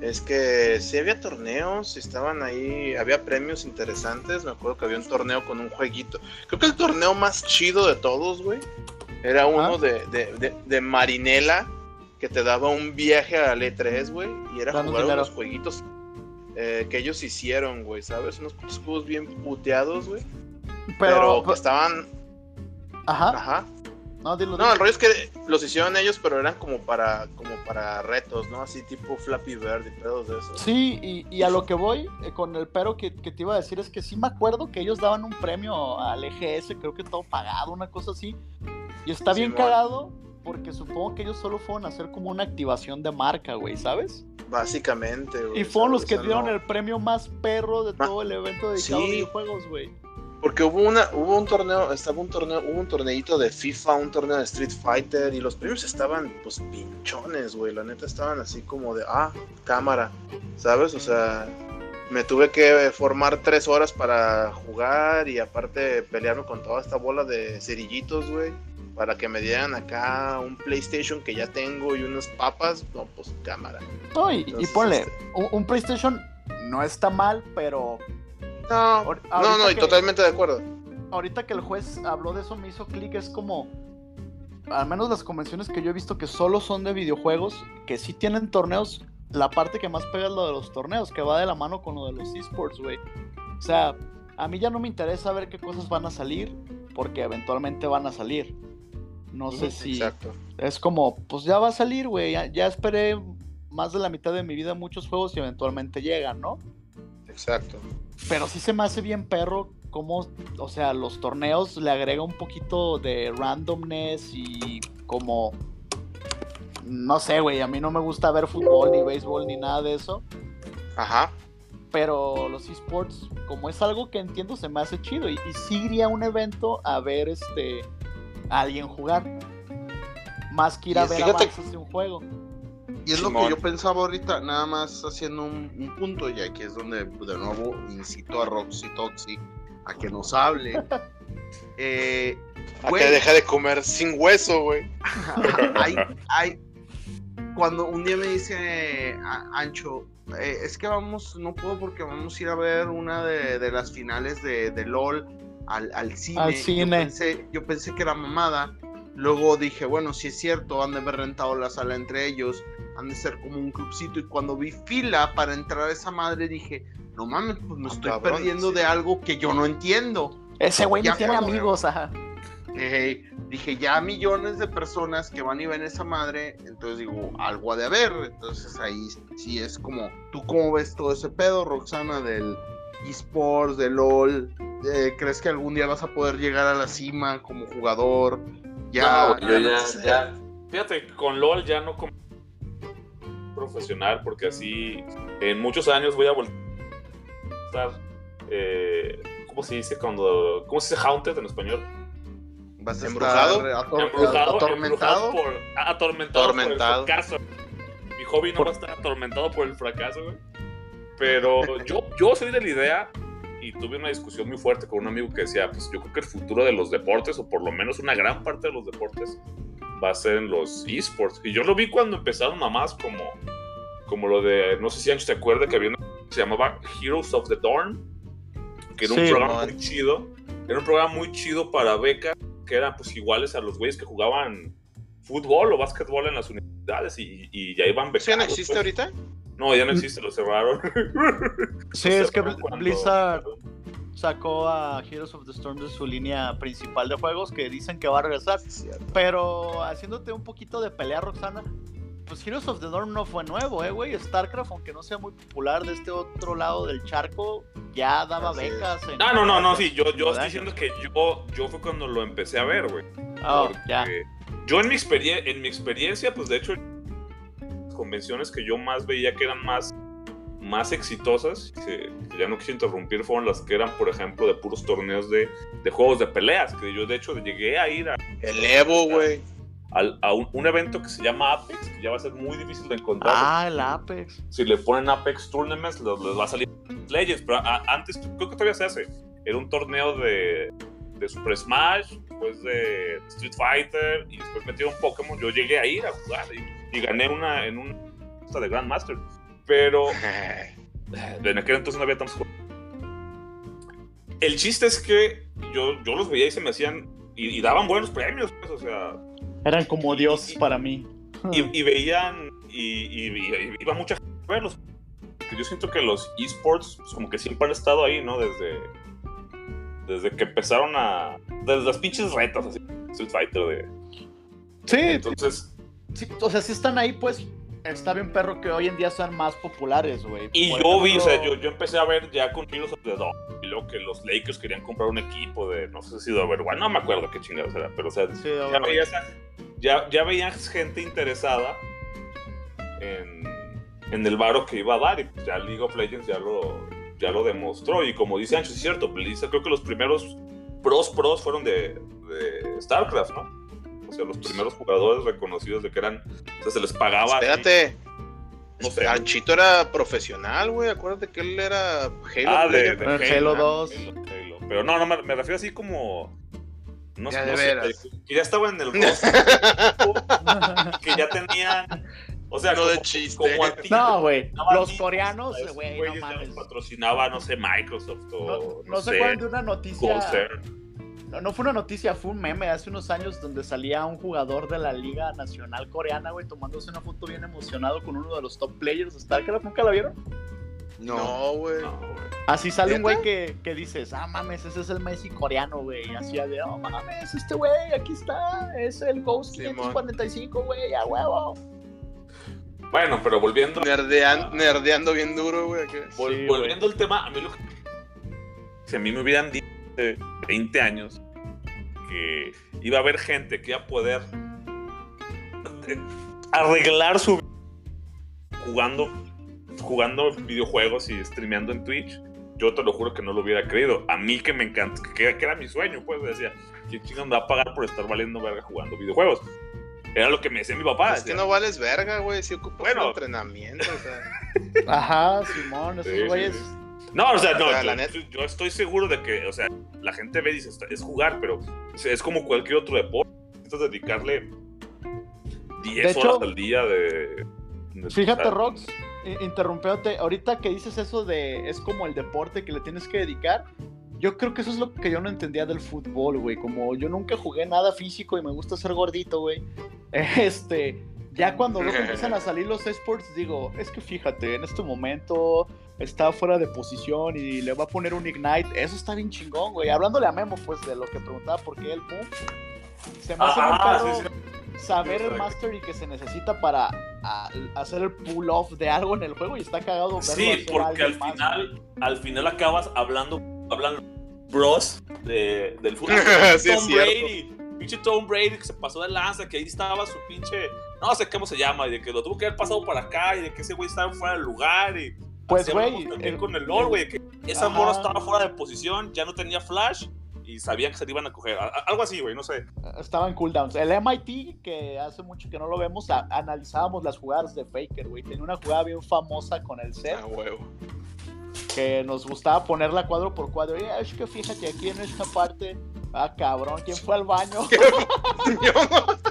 es que sí había torneos, estaban ahí, había premios interesantes. Me acuerdo que había un torneo con un jueguito. Creo que el torneo más chido de todos, güey, era uno de, de, de, Marinela que te daba un viaje al E3, güey, y era jugar unos jueguitos eh, que ellos hicieron, güey, ¿sabes? Unos juegos bien puteados, güey. Pero, Pero, que estaban. ajá, Ajá. No, dilo, No, dilo. el rollo es que los hicieron ellos, pero eran como para, como para retos, ¿no? Así tipo Flappy Bird y pedos de eso. Sí, y, y a lo que voy eh, con el pero que, que te iba a decir es que sí me acuerdo que ellos daban un premio al EGS, creo que todo pagado, una cosa así. Y está bien cagado porque supongo que ellos solo fueron a hacer como una activación de marca, güey, ¿sabes? Básicamente, güey. Y fueron los que dieron no- el premio más perro de Ma- todo el evento dedicado a Sí. videojuegos, güey. Porque hubo una, hubo un torneo, estaba un torneo, hubo un torneito de FIFA, un torneo de Street Fighter, y los premios estaban, pues, pinchones, güey. La neta estaban así como de, ah, cámara, ¿sabes? O sea, me tuve que formar tres horas para jugar y aparte pelearme con toda esta bola de cerillitos, güey. Para que me dieran acá un PlayStation que ya tengo y unas papas, no, pues cámara. No, y, y Entonces, ponle, este- un PlayStation no está mal, pero No, no, no, y que- totalmente de acuerdo. ahorita que el juez habló de eso me hizo clic, es como, al menos las convenciones que yo he visto que solo son de videojuegos, que sí tienen torneos, la parte que más pega es lo de los torneos, que va de la mano con lo de los esports, güey. O sea, a mí ya no me interesa ver qué cosas van a salir, porque eventualmente van a salir. No sé si Exacto. es como, pues ya va a salir, güey, ya, ya esperé más de la mitad de mi vida muchos juegos y eventualmente llegan, ¿no? Exacto. Pero sí se me hace bien perro como, o sea, los torneos le agrega un poquito de randomness y como, no sé, güey, a mí no me gusta ver fútbol ni béisbol ni nada de eso, Ajá. pero los esports, como es algo que entiendo, se me hace chido y, y sí iría a un evento a ver este, a alguien jugar, más que ir a ver avances de un juego. Y es lo que yo pensaba ahorita, nada más haciendo un, un punto, y aquí es donde de nuevo incito a Roxy Toxi a que nos hable. *laughs* Eh, A que deja de comer sin hueso, güey. hay, hay, cuando un día me dice a- Ancho, eh, es que vamos, no puedo porque vamos a ir a ver una de, de las finales de, de LOL al, al cine. Al Yo cine. pensé, yo pensé que era mamada. Luego dije, bueno, si es cierto, han de haber rentado la sala entre ellos, han de ser como un clubcito. Y cuando vi fila para entrar a esa madre, dije, no mames, pues me Ah, estoy cabrón, perdiendo sí. de algo que yo no entiendo. Ese güey Ya no tiene amigos, ajá. Eh, dije, ya millones de personas que van y ven esa madre, entonces digo, algo ha de haber. Entonces ahí sí es como, ¿tú cómo ves todo ese pedo, Roxana, del esports, del LOL? Eh, ¿Crees que algún día vas a poder llegar a la cima como jugador? Ya, No, yo no ya, sé. ya- Fíjate, con LOL ya no como profesional, porque así en muchos años voy a volver a estar. Eh, ¿Cómo se dice cuando. ¿Cómo se dice haunted en español? ¿Vas a ¿Embrujado? estar ator- Embrujado, atormentado? embrujado por, ah, atormentado, Atormentado. por el fracaso. Mi hobby no va a estar atormentado por el fracaso, güey. Pero *laughs* yo, yo soy de la idea, y tuve una discusión muy fuerte con un amigo que decía, pues yo creo que el futuro de los deportes, o por lo menos una gran parte de los deportes, va a ser en los esports. Y yo lo vi cuando empezaron mamás como, como lo de, no sé si Ancho se acuerda que había una que se llamaba Heroes of the Dawn, que era un programa man. muy chido. Era un programa muy chido para becas que eran pues iguales a los güeyes que jugaban fútbol o básquetbol en las universidades y, y ya iban ¿Eso ya no becados. existe pues. ahorita? No, ya no existe, lo cerraron. *laughs* Sí, Lo es que cuando- Blizzard sacó a Heroes of the Storm de su línea principal de juegos que dicen que va a regresar. Pero haciéndote un poquito de pelea, Roxana, pues Heroes of the Storm no fue nuevo, eh, güey. StarCraft, aunque no sea muy popular de este otro lado del charco, ya daba Así becas. en- No, no, no, no, sí, yo, yo Años. estoy diciendo que yo, yo fue cuando lo empecé a ver, güey. Oh, Porque ya. Yo en mi, en mi experiencia, pues de hecho, convenciones que yo más veía que eran más, más exitosas, que, que ya no quise interrumpir, fueron las que eran, por ejemplo, de puros torneos de, de juegos de peleas, que yo de hecho llegué a ir a, El Evo, güey. a un, un evento que se llama Apex, que ya va a ser muy difícil de encontrar. Ah, el Apex. Si le ponen Apex Tournaments, les, les va a salir Legends, pero a- antes, creo que todavía se hace. Era un torneo de, de Super Smash, después de Street Fighter, y después metieron Pokémon. Yo llegué a ir a jugar y, y gané una en un de Grandmaster. Pero eh, *laughs* en aquel entonces no había tantos juegos. El chiste es que yo, yo los veía y se me hacían. Y, y daban buenos premios, pues, o sea. Eran como dioses para mí. Y, y veían. Y, y- y- iba mucha gente a verlos. Que Yo siento que los esports, pues, como que siempre han estado ahí, ¿no? Desde. Desde que empezaron a. Desde las pinches retas, así. Street Fighter de. Sí, Entonces. Sí, o sea, si están ahí, pues está bien perro que hoy en día sean más populares, güey. Y Por yo vi, o sea, yo, yo empecé a ver ya con Heroes of the Dawn. Y luego que los Lakers querían comprar un equipo de. No sé si de Overwatch. No me acuerdo qué chingados era. Pero, o sea, Sí, ya, veías ya, ya veías gente interesada en, en el varo que iba a dar y pues ya League of Legends ya lo, ya lo demostró y como dice Ancho, es cierto, Blizzard creo que los primeros pros pros fueron de, de StarCraft, ¿no? O sea, los primeros jugadores reconocidos de que eran, o sea, se les pagaba. Espérate. No sé. Anchito era profesional, güey. Acuérdate que él era Halo Ah, de, Halo ¿no? 2. Halo, Halo. Pero no, no, me, me refiero así como... No, Ya no de sé, veras. que ya estaba en el *laughs* roster, que ya tenían... O sea, No como, de chiste. como a ti, No, güey. Los coreanos, esos güey, no mames. patrocinaba, no sé, Microsoft No, o. no se sé, acuerdan de una noticia. Corsair. No, no fue una noticia, fue un meme hace unos años donde salía un jugador de la Liga Nacional Coreana, güey, tomándose una foto bien emocionado con uno de los top players de StarCraft. ¿Nunca la vieron? No. Güey. No, güey. Así sale un güey que, que dices, ah, mames, ese es el Messi coreano, güey. Así de, oh, mames, este güey, aquí está, es el Ghost Simón. 545, güey, a huevo. Bueno, pero volviendo, Nerdean- nerdeando bien duro, güey. acá. vol- Sí, volviendo al tema, a mí lo que. Si a mí me hubieran dicho hace 20 años que iba a haber gente que iba a poder arreglar su vida jugando, jugando videojuegos y streameando en Twitch, yo te lo juro que no lo hubiera creído. A mí que me encanta, que, que era mi sueño, pues decía, ¿quién chingados me va a pagar por estar valiendo verga jugando videojuegos? Era lo que me decía mi papá. es que no vales verga, güey. Si ocupas Bueno. un entrenamiento, o sea. *laughs* Ajá, Simón, esos Sí, sí, güeyes. sí. No, o sea, no, O sea, yo, la neta- yo- yo estoy seguro de que, o sea, la gente ve y dice, "Está- es jugar, pero es como cualquier otro deporte. Necesitas dedicarle 10 De hecho, horas al día de... de- Fíjate, sea, Rox, i- interrumpiéndote, ahorita que dices eso de es como el deporte que le tienes que dedicar, yo creo que eso es lo que yo no entendía del fútbol, güey. Como yo nunca jugué nada físico y me gusta ser gordito, güey. *laughs* Este, ya cuando luego empiezan a *laughs* salir los esports, digo, es que fíjate, en este momento está fuera de posición y le va a poner un Ignite. Eso está bien chingón, güey. Hablándole a Memo, pues, de lo que preguntaba por qué el boom. Se me hace muy Ah, caro sí, sí. saber el mastery que se necesita para a- hacer el pull off de algo en el juego y está cagado verlo Sí, porque al más, final, al final acabas hablando, hablan bros de, del fútbol. *laughs* Sí, Tom. Brady, pinche Tom Brady que se pasó de lanza, que ahí estaba su pinche, no sé cómo se llama, y de que lo tuvo que haber pasado para acá, y de que ese güey estaba fuera del lugar, y Pues, güey, con el Lord, güey, que esa morra estaba fuera de posición, ya no tenía flash, y sabían que se le iban a coger, algo así, güey, no sé. Estaba en cooldowns. El MIT, que hace mucho que no lo vemos, analizábamos las jugadas de Faker, güey. Tenía una jugada bien famosa con el set Ah, huevo. que nos gustaba ponerla cuadro por cuadro. Y es que fíjate aquí en esta parte. Ah, cabrón, ¿quién fue al baño? *laughs* *laughs*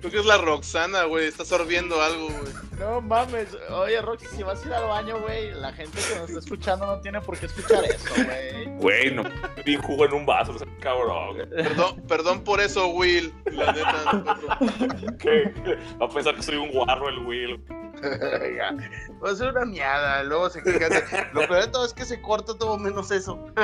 Creo que es la Roxana, güey. Está sorbiendo algo, güey. No mames. Oye, Roxy, si vas a ir al baño, güey, la gente que nos está escuchando no tiene por qué escuchar eso, güey. Güey, no, vi jugo en un vaso, o sea, cabrón, güey. Perdón, perdón por eso, Will. La neta. no, ¿Qué? Va a pensar que soy un guarro el Will. Ya. Va a ser una miada, luego se quejan de- Lo peor de todo es que se corta todo menos eso. *laughs*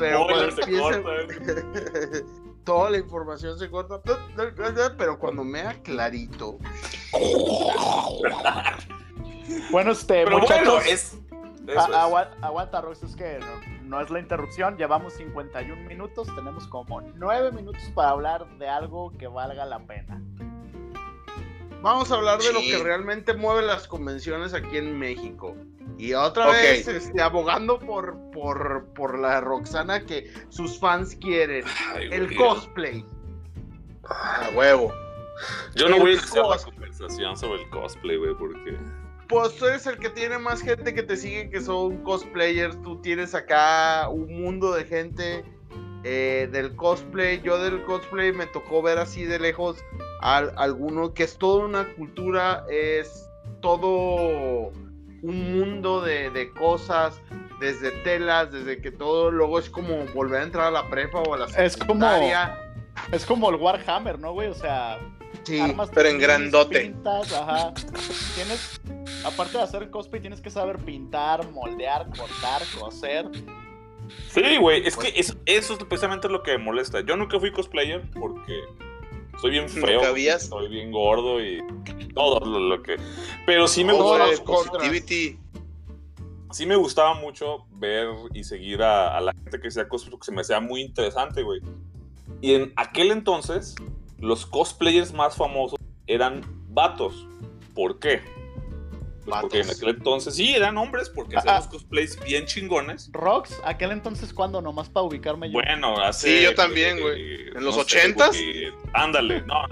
Pero cuando spoilers se empieza- cortan. Toda la información se corta. Pero cuando mea clarito. Bueno, este, Pero muchachos. bueno, es. es. agua- aguanta, Rox, es que no, no es la interrupción. Llevamos 51 minutos. Tenemos como 9 minutos para hablar de algo que valga la pena. Vamos a hablar de lo que realmente mueve las convenciones aquí en México. Y otra vez este, abogando por, por, por la Roxana que sus fans quieren. Ay, El cosplay. A huevo. Yo no el voy a iniciar la conversación sobre el cosplay, güey, porque. Pues tú eres el que tiene más gente que te sigue que son cosplayers. Tú tienes acá un mundo de gente eh, del cosplay. Yo del cosplay me tocó ver así de lejos al, alguno que es toda una cultura, es todo un mundo de, de cosas, desde telas, desde que todo luego es como volver a entrar a la prepa o a la Es como- secundaria. Es como el Warhammer, ¿no, güey? O sea, Sí, armas pero en grandote. Pintas, ajá. Tienes, aparte de hacer cosplay, tienes que saber pintar, moldear, cortar, coser. Sí, güey, es que eso, eso es precisamente lo que me molesta. Yo nunca fui cosplayer porque soy bien ¿No feo. Soy bien gordo y todo lo, lo que. Pero sí me gustaba. Positivity. sí me gustaba mucho ver y seguir a, a la gente que hacía cosplay porque se me hacía muy interesante, güey. Y en aquel entonces, los cosplayers más famosos eran vatos. ¿Por qué? Pues porque en aquel entonces sí eran hombres porque hacían Ah, los cosplays bien chingones. Rox, aquel entonces, ¿cuándo? Nomás para ubicarme yo. Bueno, hace. Sí, yo también, güey. ¿En los ochentas? Ándale, *laughs* no,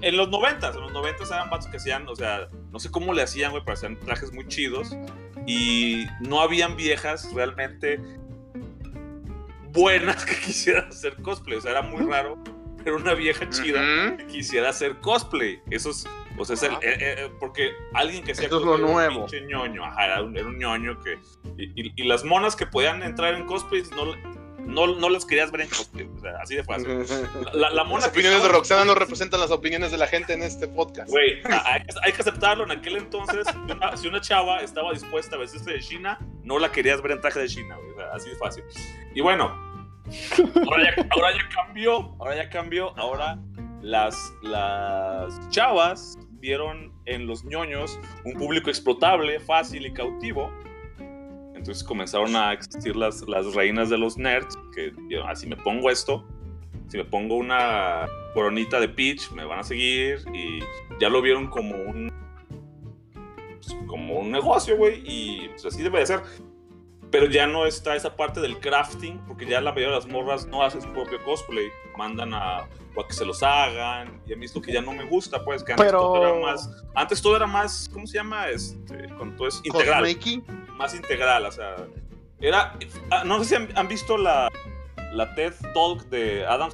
en los noventas, en los noventas eran vatos que hacían, o sea, no sé cómo le hacían, güey, pero hacían trajes muy chidos y no habían viejas realmente buenas que *laughs* quisieran hacer cosplay, o sea, era muy raro, pero una vieja chida que quisiera hacer cosplay, eso es, o sea, es el- Ah. eh, eh, porque alguien que hacía Eso es lo un nuevo. pinche ñoño, ajá, era un, era un ñoño que, y, y- y las monas que podían entrar en cosplay no, no, no las querías ver en cosplay, o sea, así de fácil. *laughs* La, la mona Las opiniones de estaba- Roxana no representan las opiniones de la gente en este podcast. Güey, hay, hay que aceptarlo. En aquel entonces, si una, si una chava estaba dispuesta a vestirse de China, no la querías ver en traje de China, güey. O sea, así de fácil. Y bueno, ahora ya, ahora ya cambió. Ahora ya cambió. Ahora las, las chavas vieron en los ñoños un público explotable, fácil y cautivo. Entonces comenzaron a existir las, las reinas de los nerds, que ah, si me pongo esto, si me pongo una coronita de Peach, me van a seguir y ya lo vieron como un pues, como un negocio, güey, y pues, así debe de ser. Pero ya no está esa parte del crafting, porque ya la mayoría de las morras no hacen su propio cosplay, mandan a, o a que se los hagan, y a mí es lo que ya no me gusta, pues, que antes Pero- todo era más, antes todo era más, ¿cómo se llama? Este, con todo es integral más integral, o sea, era, ah, no sé si han, han visto la, la TED Talk de Adam,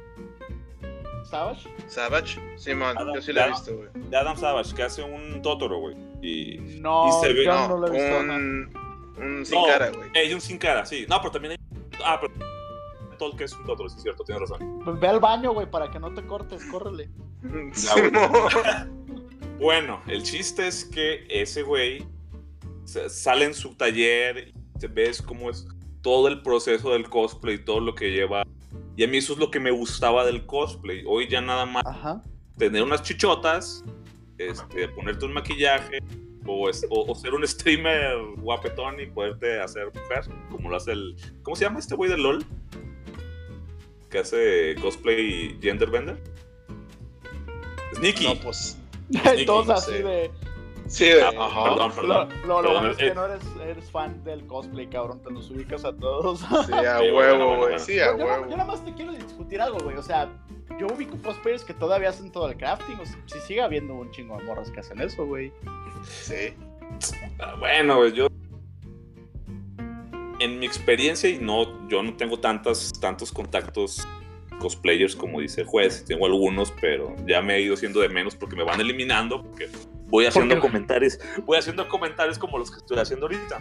¿Savage? Savage. Sí, man. Adam- Yo sí la he visto, güey. de Adam Savage, que hace un Totoro, güey, y, No, Y se ve- yo No, no lo he visto. un, Un sin No, cara, güey. Hay un sin cara, sí. No, pero también hay. Ah, pero. Tol que es un Totoro, sí, es cierto, tienes razón. Pues ve al baño, güey, para que no te cortes, córrele. *laughs* *laughs* Bueno, el chiste es que ese güey sale en su taller y te ves cómo es todo el proceso del cosplay, todo lo que lleva. Y a mí eso es lo que me gustaba del cosplay. Hoy ya nada más Ajá. tener unas chichotas, este, ponerte un maquillaje o, es- o- o ser un streamer guapetón y poderte hacer mujer, como lo hace el... ¿Cómo se llama este güey de LOL? Que hace cosplay genderbender. Sneaky. No, pues. *laughs* Y todos no así sé. de. Sí, güey. Ah, perdón, Lo, perdón. lo, lo Perdón, bueno es eh. que no eres, eres fan del cosplay, cabrón. Te los ubicas a todos. Sí, a *laughs* huevo, güey. Sí, a yo- huevo. yo nada más te quiero discutir algo, güey. O sea, yo ubico cosplayers que todavía hacen todo el crafting. O sea, si sigue habiendo un chingo de morras que hacen eso, güey. Sí. Ah, Bueno, pues yo. En mi experiencia, y no, yo no tengo tantas, tantos contactos cosplayers como dice el juez, tengo algunos, pero ya me he ido haciendo de menos porque me van eliminando, porque voy haciendo comentarios, voy haciendo comentarios como los que estoy haciendo ahorita.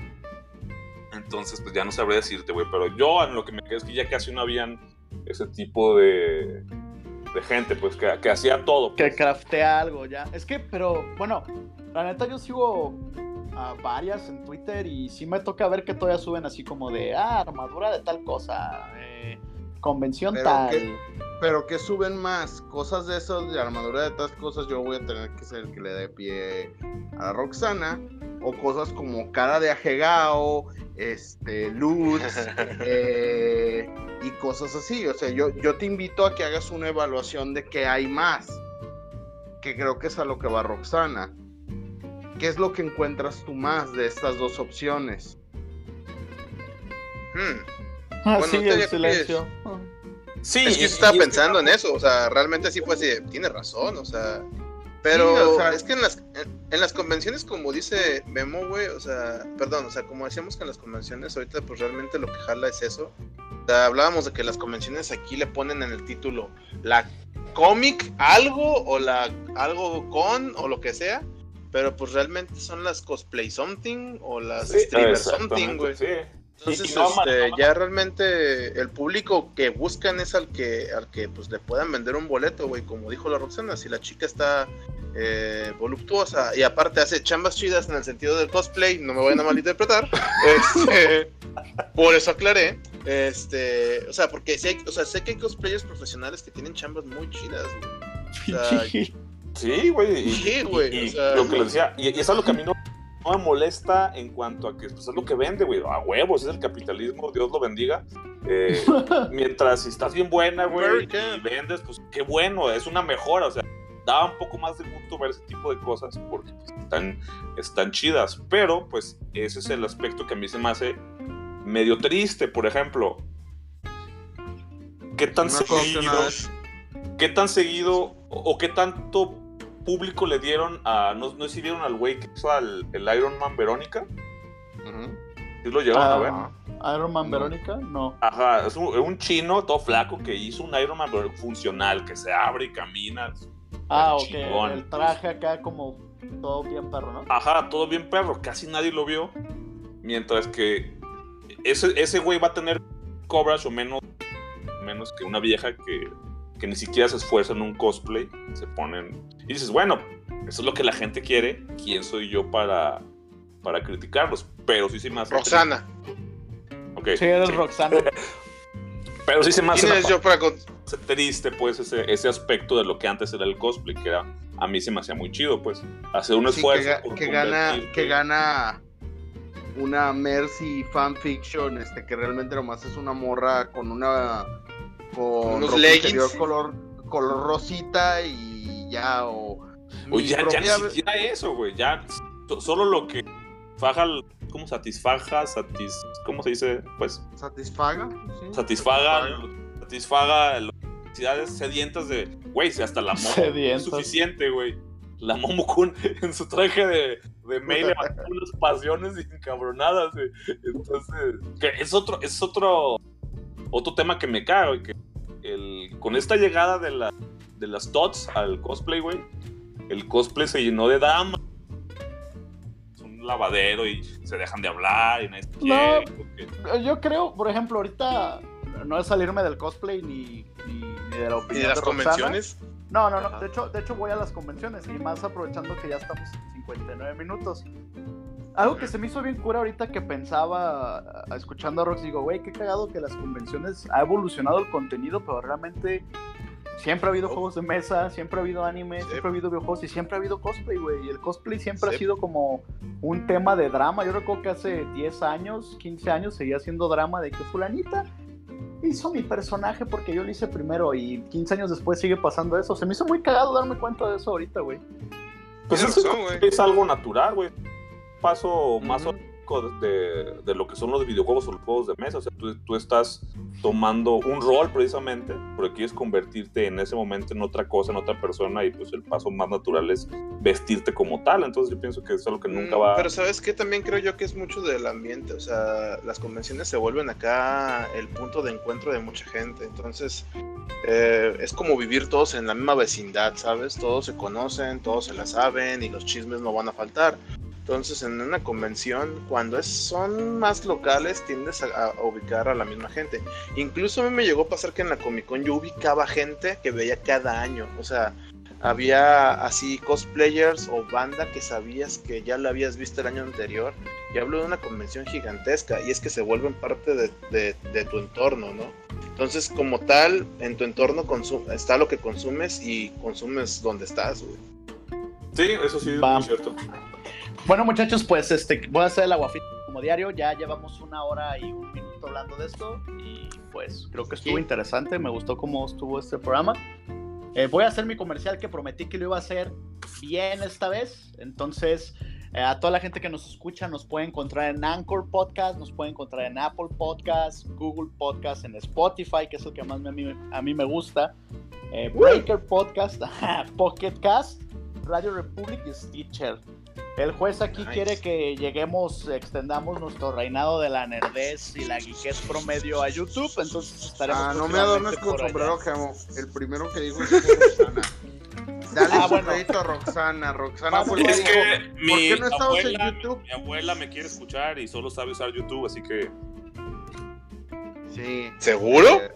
Entonces, pues ya no sabré decirte, güey, pero yo en lo que me quedé es que ya casi no habían ese tipo de, de gente, pues que, que hacía todo. Que pues. craftea algo ya. Es que, pero bueno, la neta yo sigo a varias en Twitter y sí me toca ver que todavía suben así como de, ah, armadura de tal cosa, eh, convención Pero tal. Pero que suben más cosas de esos, de armadura de estas cosas, yo voy a tener que ser el que le dé pie a la Roxana. O cosas como cara de ajegao, este, luz, *laughs* eh, y cosas así. O sea, yo, yo te invito a que hagas una evaluación de qué hay más. Que creo que es a lo que va Roxana. ¿Qué es lo que encuentras tú más de estas dos opciones? Hmm. Ah, Bueno, sí, el silencio. Sí, Es que y- yo estaba y- pensando en eso, o sea, realmente así fue así, tiene razón, o sea, pero Sí, o sea- es que en las, en, en las convenciones, como dice Memo, güey, o sea, perdón, o sea, como decíamos que en las convenciones, ahorita pues realmente lo que jala es eso, o sea, hablábamos de que las convenciones aquí le ponen en el título la cómic algo o la algo con o lo que sea, pero pues realmente son las cosplay something o las Sí, streamer something, güey. sí. Entonces, Y- y no, este, no, ya realmente el público que buscan es al que, al que pues le puedan vender un boleto, güey, como dijo la Roxana, si la chica está eh, voluptuosa y aparte hace chambas chidas en el sentido del cosplay, no me vayan a malinterpretar, *laughs* este, por eso aclaré, este, o sea, porque sé, o sea, sé que hay cosplayers profesionales que tienen chambas muy chidas, güey. O sea, *laughs* Sí, güey. y- Sí, güey, Y, o sea- lo que les decía, y, eso es lo que a mí no, no me molesta en cuanto a que pues, es lo que vende, güey. A huevos, es el capitalismo, Dios lo bendiga. Eh, *laughs* mientras si estás bien buena, güey, y vendes, pues qué bueno, es una mejora. O sea, da un poco más de gusto ver ese tipo de cosas porque pues, están, están chidas. Pero, pues, ese es el aspecto que a mí se me hace medio triste. Por ejemplo, ¿qué tan seguido? ¿Qué tan seguido o, o qué tanto público le dieron a. No, no sé si vieron al güey que hizo al, el Iron Man Verónica? ¿Sí lo llegaron a ver? Ah, Iron Man No. Verónica, no. Ajá, es un, un chino todo flaco que hizo un Iron Man funcional, que se abre y camina. Ah, ok. chingón. El traje acá como todo bien perro, ¿no? Ajá, todo bien perro, casi nadie lo vio. Mientras que ese, ese güey va a tener coverage o menos, menos que una vieja que, que ni siquiera se esfuerza en un cosplay. Se ponen. Y dices, bueno, eso es lo que la gente quiere. ¿Quién soy yo para, para criticarlos? Pero sí se me hace. Roxana, Ok, Sí, eres sí. Roxana. *laughs* Pero sí se me hace ¿quién es yo para con- triste, pues, ese, ese aspecto de lo que antes era el cosplay, que era. A mí se me hacía muy chido, pues. Hacer un Sí, esfuerzo. que, ga- por que gana, que gana una Mercy fanfiction, este, que realmente nomás es una morra con una con Unos ropa color, color rosita y ya, o Oye, ya, ya propia- ni siquiera eso, güey. Ya so- solo lo que faja, ¿cómo satisfaja? Satis, ¿Cómo se dice? Pues satisfaga, sí, satisfaga, satisfaga las necesidades sedientas de, güey, si hasta la momo es suficiente, güey. La Momo Kun en su traje de, de May levantó unas pasiones encabronadas, güey. Entonces, que es otro, es otro, otro tema que me cago, güey, que el, con esta llegada de, la, de las TOTS al cosplay, güey, el cosplay se llenó de damas. Es un lavadero y se dejan de hablar y nadie No. porque- Yo creo, por ejemplo, ahorita no es salirme del cosplay ni, ni, ni de la Y opinión de las convenciones. No, no, no. Ajá. De hecho, de hecho, voy a las convenciones y más aprovechando que ya estamos en 59 minutos. Algo que se me hizo bien cura ahorita que pensaba escuchando a Rox, digo, güey, qué cagado que las convenciones ha evolucionado el contenido, pero realmente siempre ha habido Oh. juegos de mesa, siempre ha habido anime, Sí. siempre ha habido videojuegos y siempre ha habido cosplay, güey. Y el cosplay siempre ha sido como un tema de drama. Yo recuerdo que hace 10 años, 15 años seguía siendo drama de que fulanita hizo mi personaje porque yo lo hice primero y 15 años después sigue pasando eso. Se me hizo muy cagado darme cuenta de eso ahorita, güey. Pues Tienes es, razón, güey. es algo natural, güey. Paso más Ujú. De, de lo que son los videojuegos o los juegos de mesa. O sea, tú, tú estás tomando un rol precisamente, porque quieres convertirte en ese momento en otra cosa, en otra persona, y pues el paso más natural es vestirte como tal. Entonces yo pienso que es algo que nunca Mm, va Pero sabes que también creo yo que es mucho del ambiente, o sea, las convenciones se vuelven acá el punto de encuentro de mucha gente, entonces eh, es como vivir todos en la misma vecindad, ¿sabes? Todos se conocen, todos se la saben y los chismes no van a faltar. Entonces en una convención, cuando es, son más locales, tiendes a, a ubicar a la misma gente. Incluso a mí me llegó a pasar que en la Comic Con yo ubicaba gente que veía cada año, o sea, había así cosplayers o banda que sabías que ya la habías visto el año anterior. Y hablo de una convención gigantesca y es que se vuelven parte de, de- de tu entorno, ¿no? Entonces, como tal, en tu entorno está lo que consumes y consumes donde estás, güey. Sí, eso sí es muy cierto. Bueno, muchachos, pues este, voy a hacer el aguafita como diario. Ya llevamos una hora y un minuto hablando de esto. Y pues creo que estuvo Sí. interesante. Me gustó cómo estuvo este programa. Eh, voy a hacer mi comercial que prometí que lo iba a hacer bien esta vez. Entonces, eh, a toda la gente que nos escucha, nos puede encontrar en Anchor Podcast, nos puede encontrar en Apple Podcast, Google Podcast, en Spotify, que es el que más me- a mí, a mí me gusta. eh, Breaker Podcast, *laughs* Pocket Cast, Radio Republic y Stitcher. El juez aquí Nice. quiere que lleguemos, extendamos nuestro reinado de la nerdez y la geekez promedio a YouTube, entonces estaremos Ah, no me adornes con por sombrero, Gemo. El primero que dijo es *laughs* Roxana. Dale Ah, su bueno. crédito a Roxana. Roxana fue el Es que que mi qué no estamos en abuela, YouTube? mi abuela me quiere escuchar y solo sabe usar YouTube, así que Sí. ¿Seguro? Eh,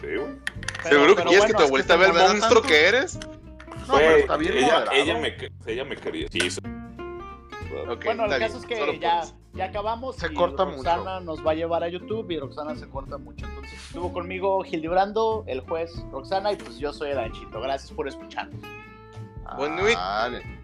sí, güey. Pero- ¿Seguro que quieres bueno, que tu es abuelita te vea el monstruo tanto. que eres? No, pero está bien ella, moderado. ella me, que- ella me quería. Sí, Bueno, el caso bien, es que ya, ya acabamos. Se y corta Roxana nos va a llevar a YouTube y Roxana se corta mucho. Entonces estuvo conmigo Gildebrando, el juez Roxana, y pues yo soy el Anchito. Gracias por escucharnos. Buen nuit. Dale.